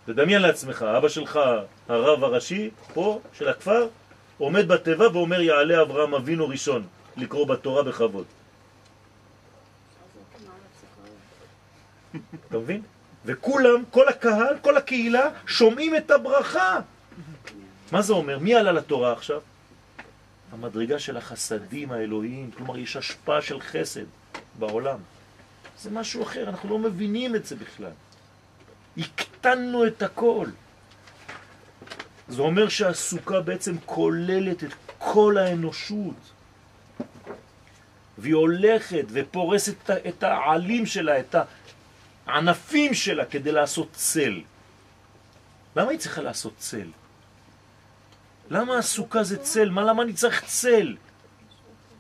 תדמיין לעצמך, אבא שלך, הרב הראשי, פה, של הכפר, עומד בתיבה ואומר יעלה אברהם אבינו ראשון, לקרוא בתורה בכבוד. אתה מבין? וכולם, כל הקהל, כל הקהילה, שומעים את הברכה. מה זה אומר? מי עלה לתורה עכשיו? המדרגה של החסדים האלוהיים, כלומר יש השפעה של חסד בעולם. זה משהו אחר, אנחנו לא מבינים את זה בכלל. הקטנו את הכל. זה אומר שהסוכה בעצם כוללת את כל האנושות. והיא הולכת ופורסת את העלים שלה, את הענפים שלה, כדי לעשות צל. למה היא צריכה לעשות צל? למה הסוכה זה צל? מה, למה אני צריך צל?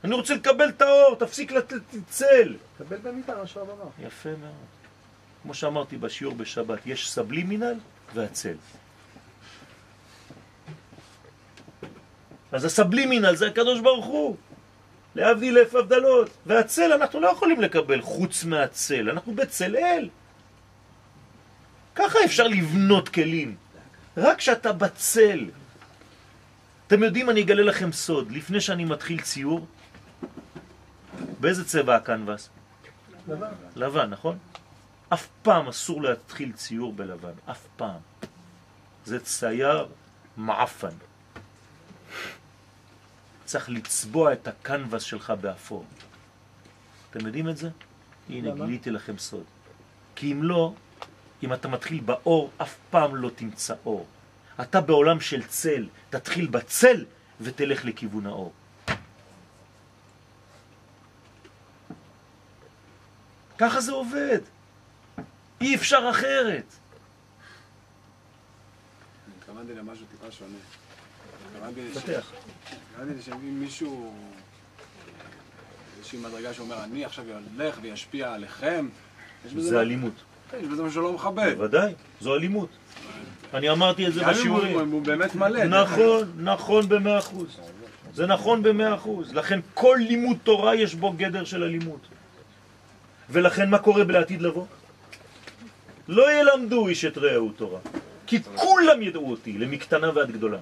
אני רוצה לקבל את האור, תפסיק לתת צל. קבל במידה מה. יפה מאוד. כמו שאמרתי בשיעור בשבת, יש סבלימינל והצל. אז הסבלימינל זה הקדוש ברוך הוא. להבדיל אלף הבדלות. והצל אנחנו לא יכולים לקבל חוץ מהצל, אנחנו בצל אל. ככה אפשר לבנות כלים. רק כשאתה בצל. אתם יודעים, אני אגלה לכם סוד. לפני שאני מתחיל ציור, באיזה צבע הקנבס? לבן. לבן, נכון? אף פעם אסור להתחיל ציור בלבן, אף פעם. זה צייר מעפן. צריך לצבוע את הקנבס שלך באפור. אתם יודעים את זה? הנה, למה? גיליתי לכם סוד. כי אם לא, אם אתה מתחיל באור, אף פעם לא תמצא אור. אתה בעולם של צל, תתחיל בצל ותלך לכיוון האור. ככה זה עובד. אי אפשר אחרת. התכוונתי למשהו טיפה שונה. התכוונתי שאם מישהו, איזושהי מדרגה שאומר, אני עכשיו אלך וישפיע עליכם, זה מה- אלימות. כן, יש בזה משהו לא מכבד. בוודאי, זו אלימות. אני אמרתי את זה בשיעורים. הוא באמת מלא. נכון, נכון במאה אחוז. זה נכון במאה אחוז. לכן כל לימוד תורה יש בו גדר של אלימות. ולכן מה קורה בעתיד לבוא? לא ילמדו איש את רעהו תורה. כי כולם ידעו אותי, למקטנה ועד גדולה.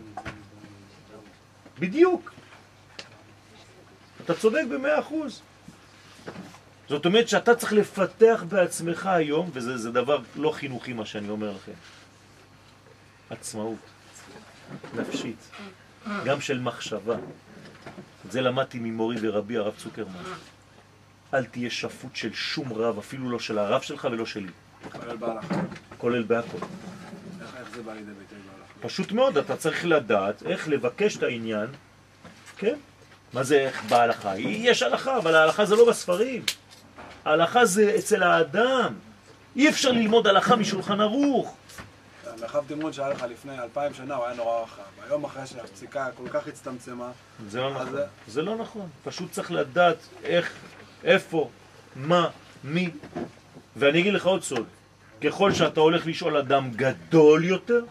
בדיוק. אתה צודק במאה אחוז. זאת אומרת שאתה צריך לפתח בעצמך היום, וזה זה דבר לא חינוכי מה שאני אומר לכם, עצמאות נפשית, גם של מחשבה. את זה למדתי ממורי ורבי הרב צוקרמן. אל תהיה שפוט של שום רב, אפילו לא של הרב שלך ולא שלי, כולל בהלכה. כולל בהכל. איך איך זה בא לידי ביטוי בהלכה? פשוט מאוד, אתה צריך לדעת איך לבקש את העניין, כן? מה זה איך בהלכה? יש הלכה, אבל ההלכה זה לא בספרים. ההלכה זה אצל האדם. אי אפשר ללמוד הלכה משולחן ערוך. מרחב תמרון שהיה לך לפני אלפיים שנה הוא היה נורא רחב. היום אחרי שהפסיקה כל כך הצטמצמה, זה לא אז נכון. זה לא נכון. פשוט צריך לדעת איך, איפה, מה, מי. ואני אגיד לך עוד סוד. ככל שאתה הולך לשאול אדם גדול יותר,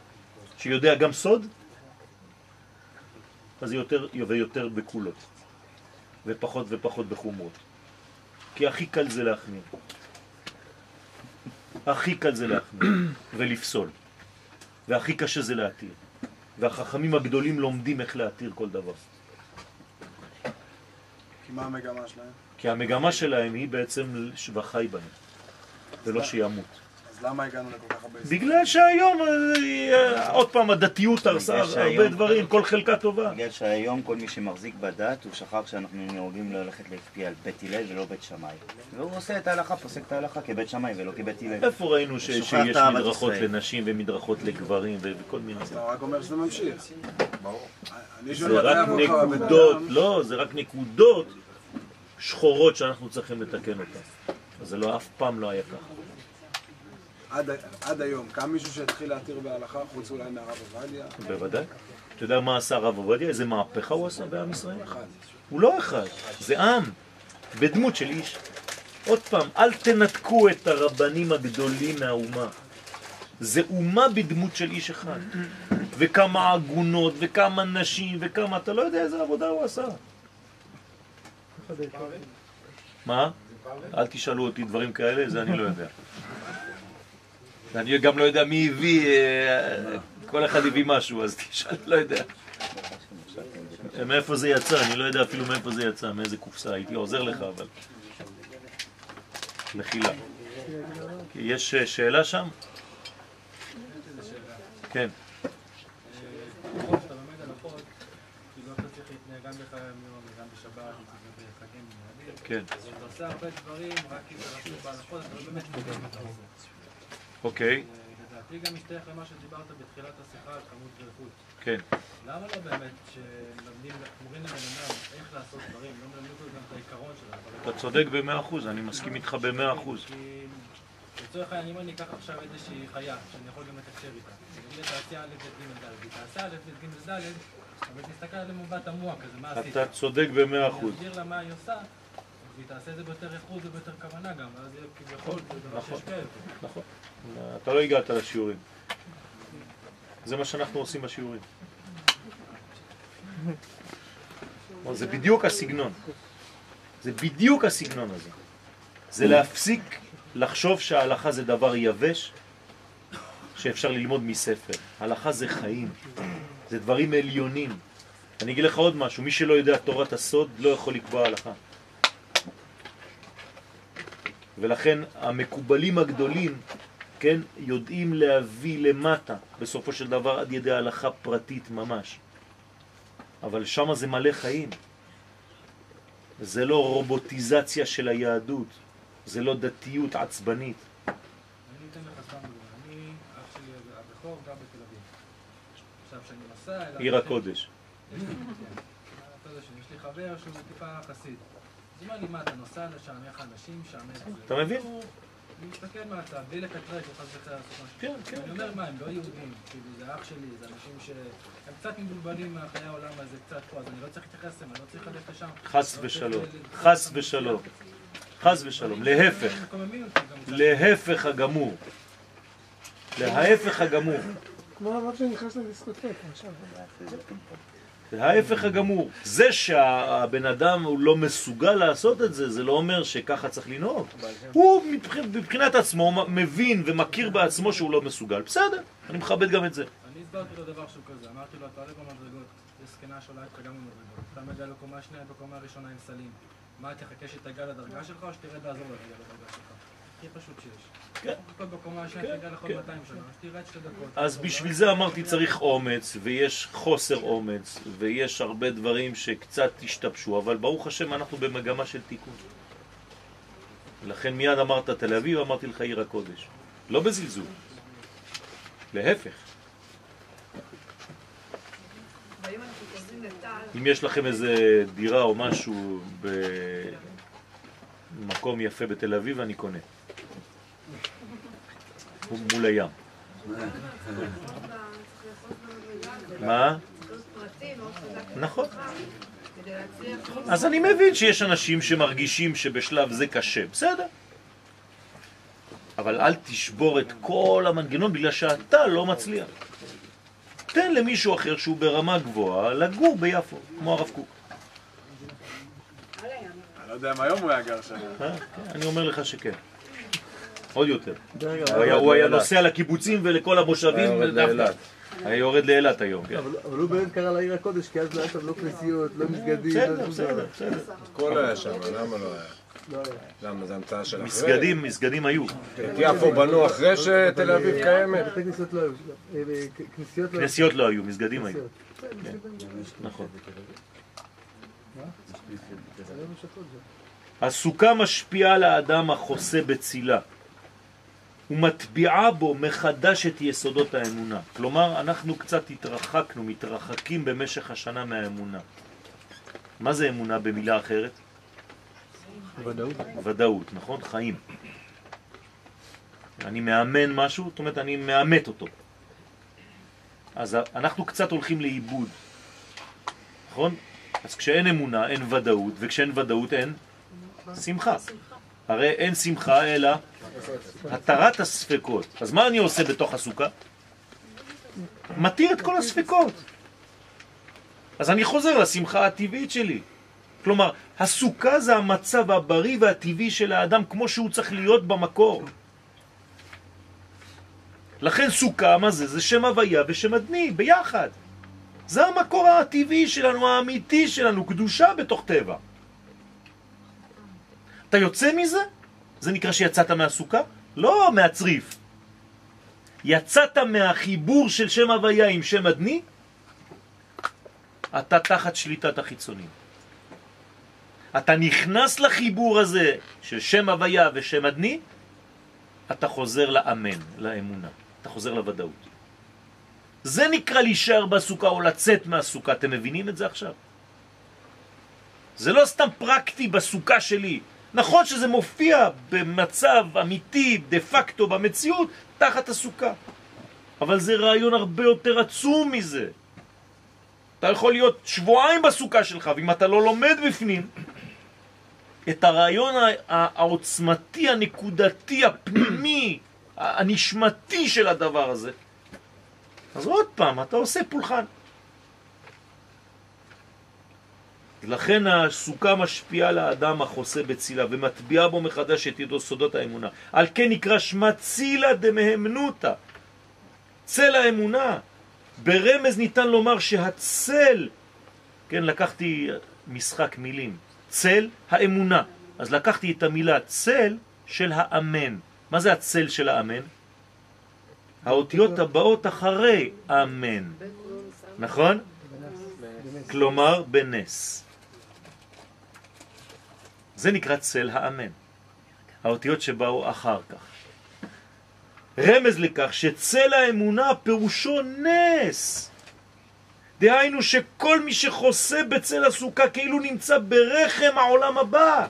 שיודע גם סוד, אז זה יותר ויותר בקולות. ופחות ופחות בחומרות. כי הכי קל זה להחמיר. הכי קל זה להחמיר ולפסול. והכי קשה זה להתיר. והחכמים הגדולים לומדים איך להתיר כל דבר. כי מה המגמה שלהם? כי המגמה שלהם היא בעצם וחי בהם, ולא שימות. אז למה הגענו לכל כך הרבה? בגלל שהיום, אה, עוד פעם, הדתיות הרסה הרבה דברים, כל חלקה טובה. בגלל שהיום כל מי שמחזיק בדת, הוא שכח שאנחנו נהוגים ללכת להקפיע על בית הלל ולא בית שמאי. והוא עושה את ההלכה, פוסק את ההלכה כבית שמאי ולא כבית הלל. איפה ראינו שיש מדרכות. לנשים ומדרכות לגברים וכל מיני... אתה רק אומר שזה ממשיך. שואל זה רק נקודות, לא, זה רק נקודות שחורות שאנחנו צריכים לתקן אותן. זה לא, אף פעם לא היה ככה. עד היום, קם מישהו שהתחיל להתיר בהלכה, חוץ אולי מהרב עובדיה? בוודאי. אתה יודע מה עשה הרב עובדיה? איזה מהפכה הוא עשה בעם ישראל? אחד. הוא לא אחד, זה עם, בדמות של איש. עוד פעם, אל תנתקו את הרבנים הגדולים מהאומה. זה אומה בדמות של איש אחד. וכמה עגונות, וכמה נשים, וכמה, אתה לא יודע איזה עבודה הוא עשה. מה? אל תשאלו אותי דברים כאלה, זה אני לא יודע. אני גם לא יודע מי הביא, אה, כל אחד הביא משהו, אז תשאל, לא יודע. מאיפה זה יצא, אני לא יודע אפילו מאיפה זה יצא, מאיזה קופסה, הייתי עוזר לך, אבל... מחילה. יש אה, שאלה שם? כן. ומועדים. כן. עושה הרבה דברים, רק אם רשום בהלכות, אתה לא באמת מה אתה עושה. אוקיי, לדעתי גם משתייך למה שדיברת בתחילת השיחה על כמות ואיכות. כן. למה לא באמת שמלמדים, אומרים לבן אדם איך לעשות דברים, לא מלמדים אותו גם את העיקרון של הדברים? אתה צודק במאה אחוז, אני מסכים איתך במאה אחוז. לצורך העניין, אם אני אקח עכשיו איזושהי חיה, שאני יכול גם לתקשר איתה, אני אגיד לה תעשי א', ב', ג', ד', היא תעשה א', ב', ג', ד', אבל תסתכל עליהם מבט תמוה כזה, מה עשית? אתה צודק במאה אני אחוז. אסביר לה מה היא עושה, והיא תעשה את זה ביותר איכות וביותר כוונה גם, ואז יהיה כביכול זה דבר נכון. שישפיע יותר. נכון. אתה לא הגעת לשיעורים. זה מה שאנחנו עושים בשיעורים. זה בדיוק הסגנון. זה בדיוק הסגנון הזה. זה להפסיק לחשוב שההלכה זה דבר יבש שאפשר ללמוד מספר. הלכה זה חיים, זה דברים עליונים. אני אגיד לך עוד משהו, מי שלא יודע תורת הסוד לא יכול לקבוע הלכה. ולכן המקובלים הגדולים, כן, יודעים להביא למטה, בסופו של דבר עד ידי הלכה פרטית ממש. אבל שם זה מלא חיים. זה לא רובוטיזציה של היהדות, זה לא דתיות עצבנית. אני אתן לך סתם דוגמא. אני, אח שלי הבכור גר בתל אביב. עכשיו, כשאני נוסע. עיר הקודש. כן. שיש לי חבר שהוא טיפה חסיד. מה, אתה נוסע מבין? מהצד, בלי חס וחלילה לעשות משהו. כן, כן, אני אומר, מה, הם לא יהודים, כאילו, זה אח שלי, זה אנשים שהם קצת מבולבלים מהחיי העולם הזה, קצת פה, אז אני לא צריך להתייחס אליהם, אני לא צריך ללכת לשם. חס לא צריך ושלום, חס ושלום, חס ושלום, להפך. להפך הגמור, להפך הגמור, כמו אמרת שנכנס לדיסקוטק, עכשיו. להפך הגמור. זה שהבן אדם הוא לא מסוגל לעשות את זה, זה לא אומר שככה צריך לנהוג. הוא מבח- מבחינת עצמו מבין ומכיר בעצמו שהוא לא מסוגל. בסדר, אני מכבד גם את זה. אני הסברתי לו דבר שהוא כזה, אמרתי לו, אתה עולה במדרגות, יש זקנה שעולה איתך גם במדרגות. אתה מגיע לקומה שנייה, בקומה הראשונה עם סלים. מה, תחכה שתגיע לדרגה שלך, או שתרד לעזור לדרגה שלך? הכי פשוט שיש. כן. תחכות בקומה השנייה, כן, תגיע לכל כן. 200 שנה, אז תרד שתי דקות. אז בשביל זה אמרתי צריך אומץ, ויש חוסר אומץ, ויש הרבה דברים שקצת השתבשו, אבל ברוך השם אנחנו במגמה של תיקון. לכן מיד אמרת תל אביב, אמרתי לך עיר הקודש. לא בזלזול. להפך. אם יש לכם איזה דירה או משהו במקום יפה בתל אביב, אני קונה. מול הים. מה? נכון. אז אני מבין שיש אנשים שמרגישים שבשלב זה קשה, בסדר. אבל אל תשבור את כל המנגנון בגלל שאתה לא מצליח. תן למישהו אחר שהוא ברמה גבוהה לגור ביפו, כמו הרב קוק. אני לא יודע אם היום הוא היה גר שם. אה? אני אומר לך שכן. עוד יותר. הוא היה-. נוסע לקיבוצים ולכל המושבים. היה יורד. לאילת. היום, כן. אבל הוא באמת קרא לעיר הקודש, כי אז לא היה שם לא כנסיות, לא מסגדים, לא בסדר, שום בסדר. הכל היה שם, למה לא היה? לא היה. למה זה המצאה של אחרי? מסגדים, מסגדים היו. את יפו בנו אחרי שתל אביב קיימת? בתי כנסיות לא היו. אה, אה, כנסיות לא היו. לא מסגדים היו. כנסיות. נכון. הסוכה משפיעה על האדם החוסה בצילה ומטביעה בו מחדש את יסודות האמונה. כלומר, אנחנו קצת התרחקנו, מתרחקים במשך השנה מהאמונה. מה זה אמונה במילה אחרת? ודאות. ודאות, נכון? חיים. אני מאמן משהו, זאת אומרת אני מאמת אותו. אז אנחנו קצת הולכים לאיבוד, נכון? אז כשאין אמונה אין ודאות, וכשאין ודאות אין שמחה. הרי אין שמחה אלא התרת הספקות. אז מה אני עושה בתוך הסוכה? מתיר את כל הספקות. אז אני חוזר לשמחה הטבעית שלי. כלומר, הסוכה זה המצב הבריא והטבעי של האדם כמו שהוא צריך להיות במקור. לכן סוכה, מה זה? זה שם הוויה ושם אדני, ביחד. זה המקור הטבעי שלנו, האמיתי שלנו, קדושה בתוך טבע. אתה יוצא מזה? זה נקרא שיצאת מהסוכה? לא מהצריף. יצאת מהחיבור של שם הוויה עם שם אדני, אתה תחת שליטת החיצונים. אתה נכנס לחיבור הזה של שם הוויה ושם אדני, אתה חוזר לאמן, לאמונה, אתה חוזר לוודאות. זה נקרא להישאר בסוכה או לצאת מהסוכה, אתם מבינים את זה עכשיו? זה לא סתם פרקטי בסוכה שלי. נכון שזה מופיע במצב אמיתי, דה פקטו, במציאות, תחת הסוכה. אבל זה רעיון הרבה יותר עצום מזה. אתה יכול להיות שבועיים בסוכה שלך, ואם אתה לא לומד בפנים את הרעיון הע- העוצמתי, הנקודתי, הפנימי, הנשמתי של הדבר הזה, אז עוד פעם, אתה עושה פולחן. לכן הסוכה משפיעה לאדם החוסה בצילה ומטביעה בו מחדש את ידו סודות האמונה. על כן נקרא שמה צילה דמהמנותא, צל האמונה. ברמז ניתן לומר שהצל, כן, לקחתי משחק מילים, צל האמונה. אז לקחתי את המילה צל של האמן. מה זה הצל של האמן? האותיות הבאות אחרי אמן. נכון? כלומר בנס. זה נקרא צל האמן. האותיות שבאו אחר כך. רמז לכך שצל האמונה פירושו נס. דהיינו שכל מי שחוסה בצל הסוכה כאילו נמצא ברחם העולם הבא.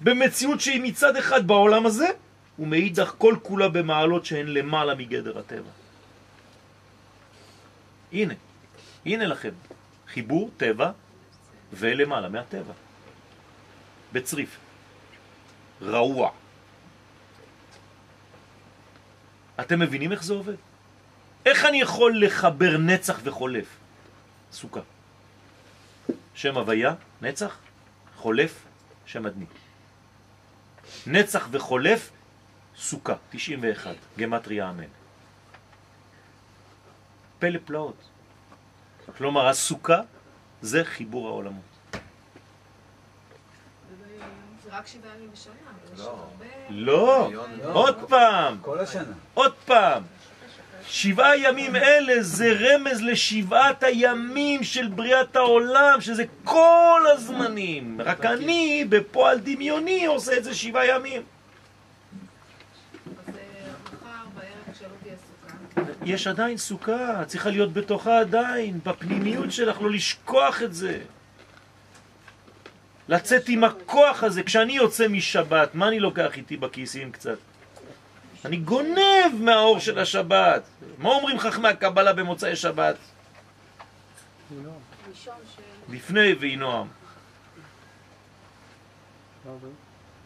במציאות שהיא מצד אחד בעולם הזה, ומאידך כל כולה במעלות שהן למעלה מגדר הטבע. הנה, הנה לכם, חיבור טבע ולמעלה מהטבע. בצריף. רעוע. אתם מבינים איך זה עובד? איך אני יכול לחבר נצח וחולף? סוכה. שם הוויה, נצח, חולף, שם אדני. נצח וחולף, סוכה, 91, גמטריה אמן. פלא פלאות. כלומר, הסוכה זה חיבור העולמות. זה רק שבעה ימים בשנה, אבל יש לא. הרבה... לא, עוד פעם, כל השנה. עוד פעם. שבעה ימים אלה זה רמז לשבעת הימים של בריאת העולם, שזה כל הזמנים. רק אני בפועל דמיוני עושה את זה שבעה ימים. אז אה. יש עדיין סוכה, צריכה להיות בתוכה עדיין, בפנימיות שלך, לא לשכוח את זה. לצאת עם הכוח הזה. כשאני יוצא משבת, מה אני לוקח איתי בכיסים קצת? אני גונב מהאור של השבת. מה אומרים חכמי הקבלה במוצאי שבת? לפני וינועם.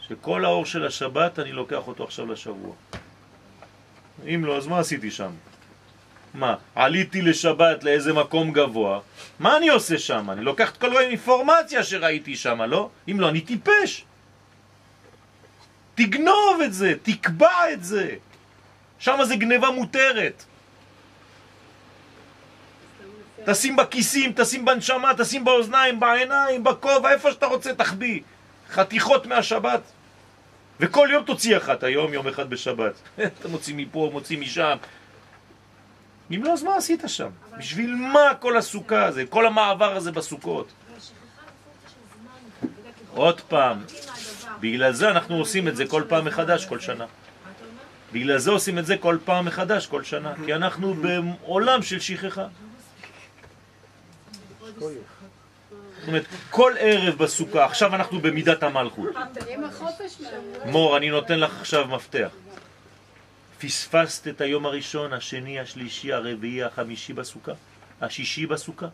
שכל האור של השבת אני לוקח אותו עכשיו לשבוע. אם לא, אז מה עשיתי שם? מה, עליתי לשבת לאיזה מקום גבוה, מה אני עושה שם? אני לוקח את כל האינפורמציה שראיתי שם, לא? אם לא, אני טיפש. תגנוב את זה, תקבע את זה. שם זה גניבה מותרת. תשים בכיסים, תשים בנשמה, תשים באוזניים, בעיניים, בכובע, איפה שאתה רוצה, תחביא. חתיכות מהשבת. וכל יום תוציא אחת, היום יום אחד בשבת. אתה מוציא מפה, מוציא משם. אם לא, אז מה עשית שם? בשביל מה כל הסוכה הזה, כל המעבר הזה בסוכות? עוד פעם, בגלל זה אנחנו עושים את זה כל פעם מחדש, כל שנה. בגלל זה עושים את זה כל פעם מחדש, כל שנה, כי אנחנו בעולם של שכחה. זאת אומרת, כל ערב בסוכה, עכשיו אנחנו במידת המלכות. מור, אני נותן לך עכשיו מפתח. פספסת את היום הראשון, השני, השלישי, הרביעי, החמישי בסוכה, השישי בסוכה,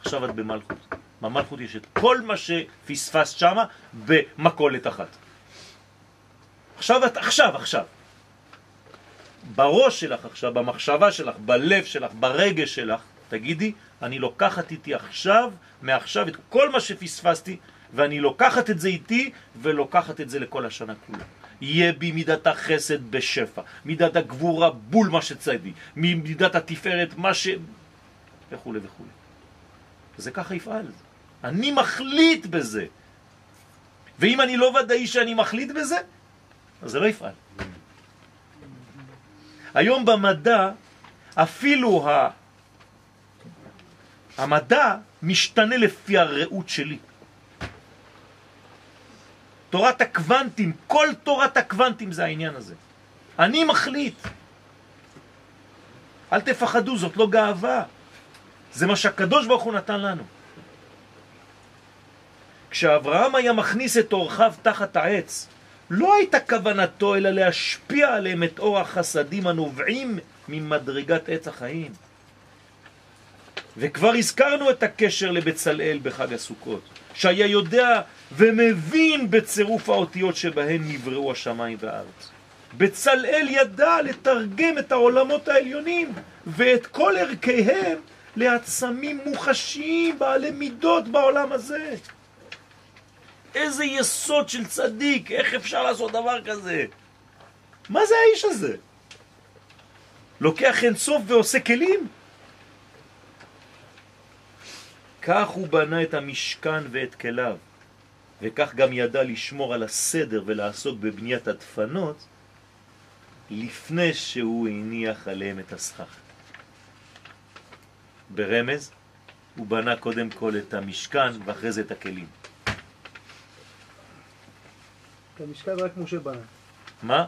עכשיו את במלכות. במלכות יש את כל מה שפספסת שמה במקולת אחת. עכשיו את, עכשיו, עכשיו. בראש שלך עכשיו, במחשבה שלך, בלב שלך, ברגש שלך, תגידי, אני לוקחת איתי עכשיו, מעכשיו, את כל מה שפספסתי, ואני לוקחת את זה איתי, ולוקחת את זה לכל השנה כולה. יהיה בי מידת החסד בשפע, מידת הגבורה בול מה שצדי, מידת התפארת מה ש... וכו' וכו'. זה ככה יפעל. אני מחליט בזה. ואם אני לא ודאי שאני מחליט בזה, אז זה לא יפעל. היום במדע, אפילו ה... המדע משתנה לפי הראות שלי. תורת הקוונטים, כל תורת הקוונטים זה העניין הזה. אני מחליט. אל תפחדו, זאת לא גאווה. זה מה שהקדוש ברוך הוא נתן לנו. כשאברהם היה מכניס את אורחיו תחת העץ, לא הייתה כוונתו אלא להשפיע עליהם את אור החסדים הנובעים ממדרגת עץ החיים. וכבר הזכרנו את הקשר לבצלאל בחג הסוכות, שהיה יודע ומבין בצירוף האותיות שבהן נבראו השמיים והארץ. בצלאל ידע לתרגם את העולמות העליונים ואת כל ערכיהם לעצמים מוחשיים, בעלי מידות בעולם הזה. איזה יסוד של צדיק, איך אפשר לעשות דבר כזה? מה זה האיש הזה? לוקח אין סוף ועושה כלים? כך הוא בנה את המשכן ואת כליו, וכך גם ידע לשמור על הסדר ולעסוק בבניית הדפנות לפני שהוא הניח עליהם את הסכך. ברמז, הוא בנה קודם כל את המשכן ואחרי זה את הכלים. את המשכן רק משה בנה. מה?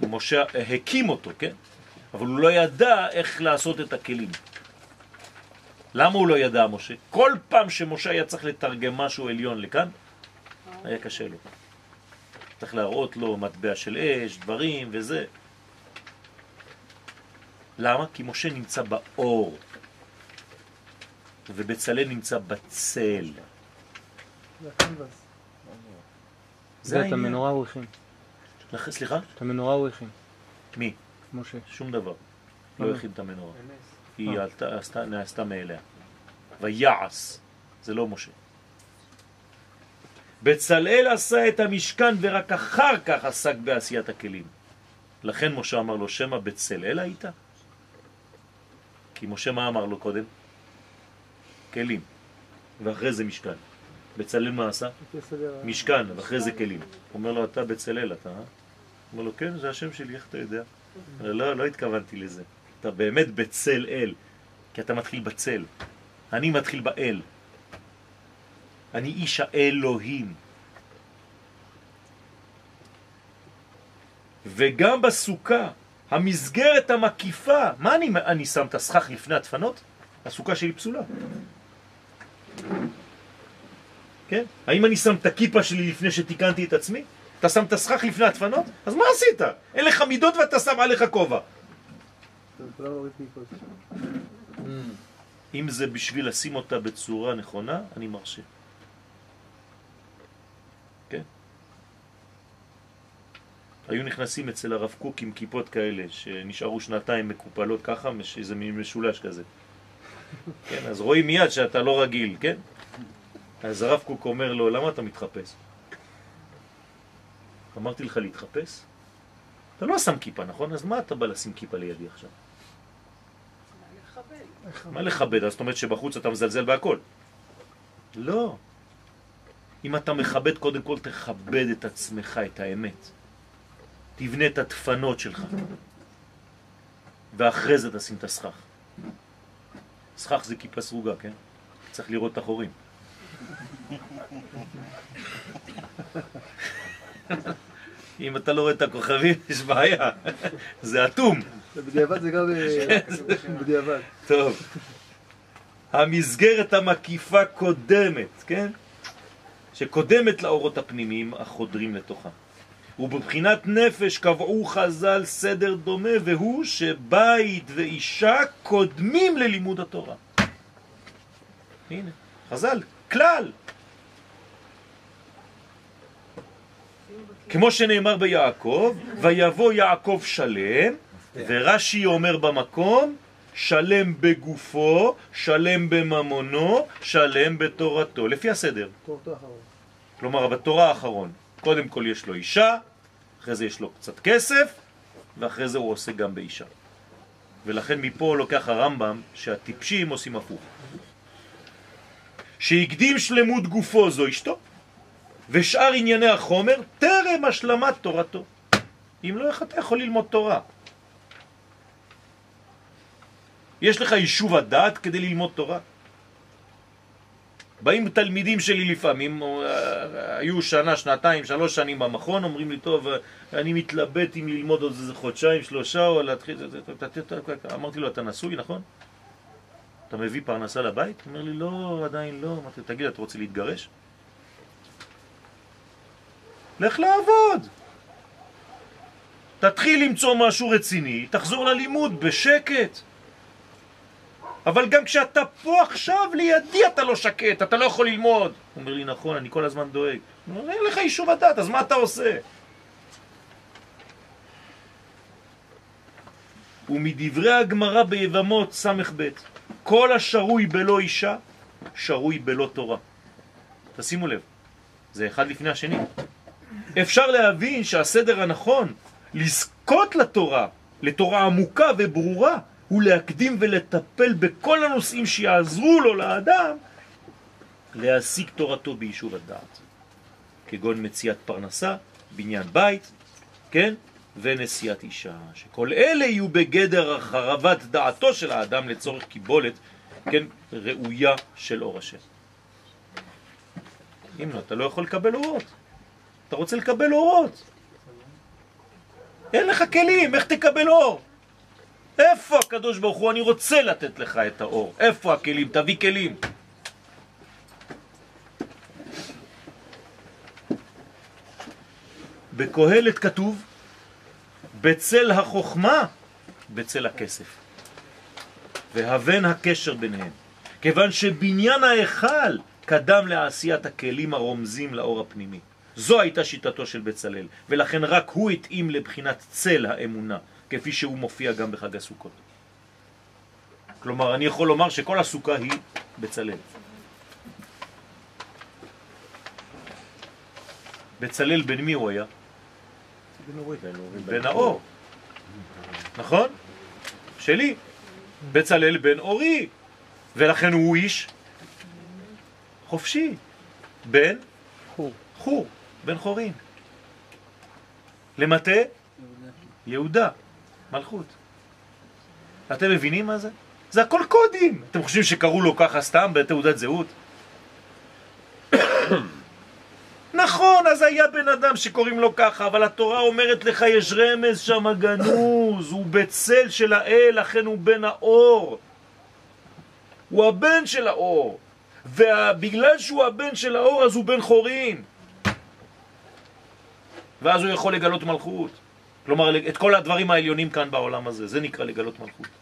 משה הקים אותו, כן? אבל הוא לא ידע איך לעשות את הכלים. למה הוא לא ידע, משה? כל פעם שמשה היה צריך לתרגם משהו עליון לכאן, היה קשה לו. צריך להראות לו מטבע של אש, דברים וזה. למה? כי משה נמצא באור, ובצלאל נמצא בצל. זה הקנבס. זה את. המנורה הוא הכין. סליחה? את המנורה הוא הכין. מי? משה. שום דבר. לא הכין את המנורה. היא אה. נעשתה מאליה. ויעש, זה לא משה. בצלאל עשה את המשכן ורק אחר כך עסק בעשיית הכלים. לכן משה אמר לו, שמא בצלאל היית? כי משה מה אמר לו קודם? כלים. ואחרי זה משכן. בצלאל מה עשה? משכן, ואחרי זה כלים. אומר לו, אתה בצלאל אתה, אה? אומר לו, כן, זה השם שלי, איך אתה יודע? אומר, לא, לא התכוונתי לזה. אתה באמת בצל אל, כי אתה מתחיל בצל. אני מתחיל באל. אני איש האלוהים. וגם בסוכה, המסגרת המקיפה, מה אני, אני שם את הסכך לפני הדפנות? הסוכה שלי פסולה. כן? האם אני שם את הכיפה שלי לפני שתיקנתי את עצמי? אתה שם את הסכך לפני הדפנות? אז מה עשית? אין לך מידות ואתה שם עליך כובע. זה כולם אומרים כיפות. אם זה בשביל לשים אותה בצורה נכונה, אני מרשה. כן? היו נכנסים אצל הרב קוק עם כיפות כאלה, שנשארו שנתיים מקופלות ככה, איזה מין משולש כזה. כן, אז רואים מיד שאתה לא רגיל, כן? אז הרב קוק אומר לו, למה אתה מתחפש? אמרתי לך להתחפש? אתה לא שם כיפה, נכון? אז מה אתה בא לשים כיפה לידי עכשיו? מה לכבד? זאת אומרת שבחוץ אתה מזלזל בהכל. לא. אם אתה מכבד, קודם כל תכבד את עצמך, את האמת. תבנה את הדפנות שלך. ואחרי זה תשים את הסכך. סכך זה כיפה סרוגה, כן? צריך לראות את החורים. אם אתה לא רואה את הכוכבים, יש בעיה. זה אטום. בדיעבד זה גם אה, בדיעבד. טוב. המסגרת המקיפה קודמת, כן? שקודמת לאורות הפנימיים החודרים לתוכה. ובבחינת נפש קבעו חז"ל סדר דומה, והוא שבית ואישה קודמים ללימוד התורה. הנה, חז"ל, כלל. כמו שנאמר ביעקב, ויבוא יעקב שלם, ורש"י אומר במקום, שלם בגופו, שלם בממונו, שלם בתורתו, לפי הסדר. כלומר, בתורה האחרון, קודם כל יש לו אישה, אחרי זה יש לו קצת כסף, ואחרי זה הוא עושה גם באישה. ולכן מפה לוקח הרמב"ם שהטיפשים עושים הפוך. שהקדים שלמות גופו זו אשתו, ושאר ענייני החומר טרם השלמת תורתו. אם לא, איך אתה יכול ללמוד תורה? יש לך יישוב הדעת כדי ללמוד תורה? באים תלמידים שלי לפעמים, אה, היו שנה, שנתיים, שלוש שנים במכון, אומרים לי, טוב, אה, אני מתלבט אם ללמוד עוד איזה חודשיים, שלושה, או להתחיל... אמרתי לו, אתה נשוי, נכון? אתה מביא פרנסה לבית? הוא אומר לי, לא, עדיין לא. אמרתי, תגיד, אתה רוצה להתגרש? לך לעבוד. תתחיל למצוא משהו רציני, תחזור ללימוד בשקט. אבל גם כשאתה פה עכשיו לידי אתה לא שקט, אתה לא יכול ללמוד. הוא אומר לי, נכון, אני כל הזמן דואג. הוא אומר, אין לך יישוב הדת, אז מה אתה עושה? ומדברי הגמרא ביבמות ס"ב, כל השרוי בלא אישה, שרוי בלא תורה. תשימו לב, זה אחד לפני השני. אפשר להבין שהסדר הנכון לזכות לתורה, לתורה עמוקה וברורה, הוא להקדים ולטפל בכל הנושאים שיעזרו לו לאדם להשיג תורתו ביישוב הדעת. כגון מציאת פרנסה, בניין בית, כן? ונשיאת אישה, שכל אלה יהיו בגדר החרבת דעתו של האדם לצורך קיבולת, כן, ראויה של אור השם. אם לא, אתה לא יכול לקבל אורות. אתה רוצה לקבל אורות. אין לך כלים, איך תקבל אור? איפה הקדוש ברוך הוא? אני רוצה לתת לך את האור. איפה הכלים? תביא כלים. בקהלת כתוב, בצל החוכמה, בצל הכסף. והבן הקשר ביניהם. כיוון שבניין ההיכל קדם לעשיית הכלים הרומזים לאור הפנימי. זו הייתה שיטתו של בצלאל, ולכן רק הוא התאים לבחינת צל האמונה, כפי שהוא מופיע גם בחג הסוכות. כלומר, אני יכול לומר שכל הסוכה היא בצלאל. בצלאל בן מי הוא היה? בן האור. נכון? שלי. בצלאל בן אורי. ולכן הוא איש חופשי. בן חור. חור, בן חורין. למטה יהודה, מלכות. אתם מבינים מה זה? זה הכל קודים. אתם חושבים שקראו לו ככה סתם בתעודת זהות? נכון, אז היה בן אדם שקוראים לו ככה, אבל התורה אומרת לך יש רמז שם גנוז, הוא בצל של האל, לכן הוא בן האור. הוא הבן של האור. ובגלל שהוא הבן של האור אז הוא בן חורין. ואז הוא יכול לגלות מלכות. כלומר, את כל הדברים העליונים כאן בעולם הזה, זה נקרא לגלות מלכות.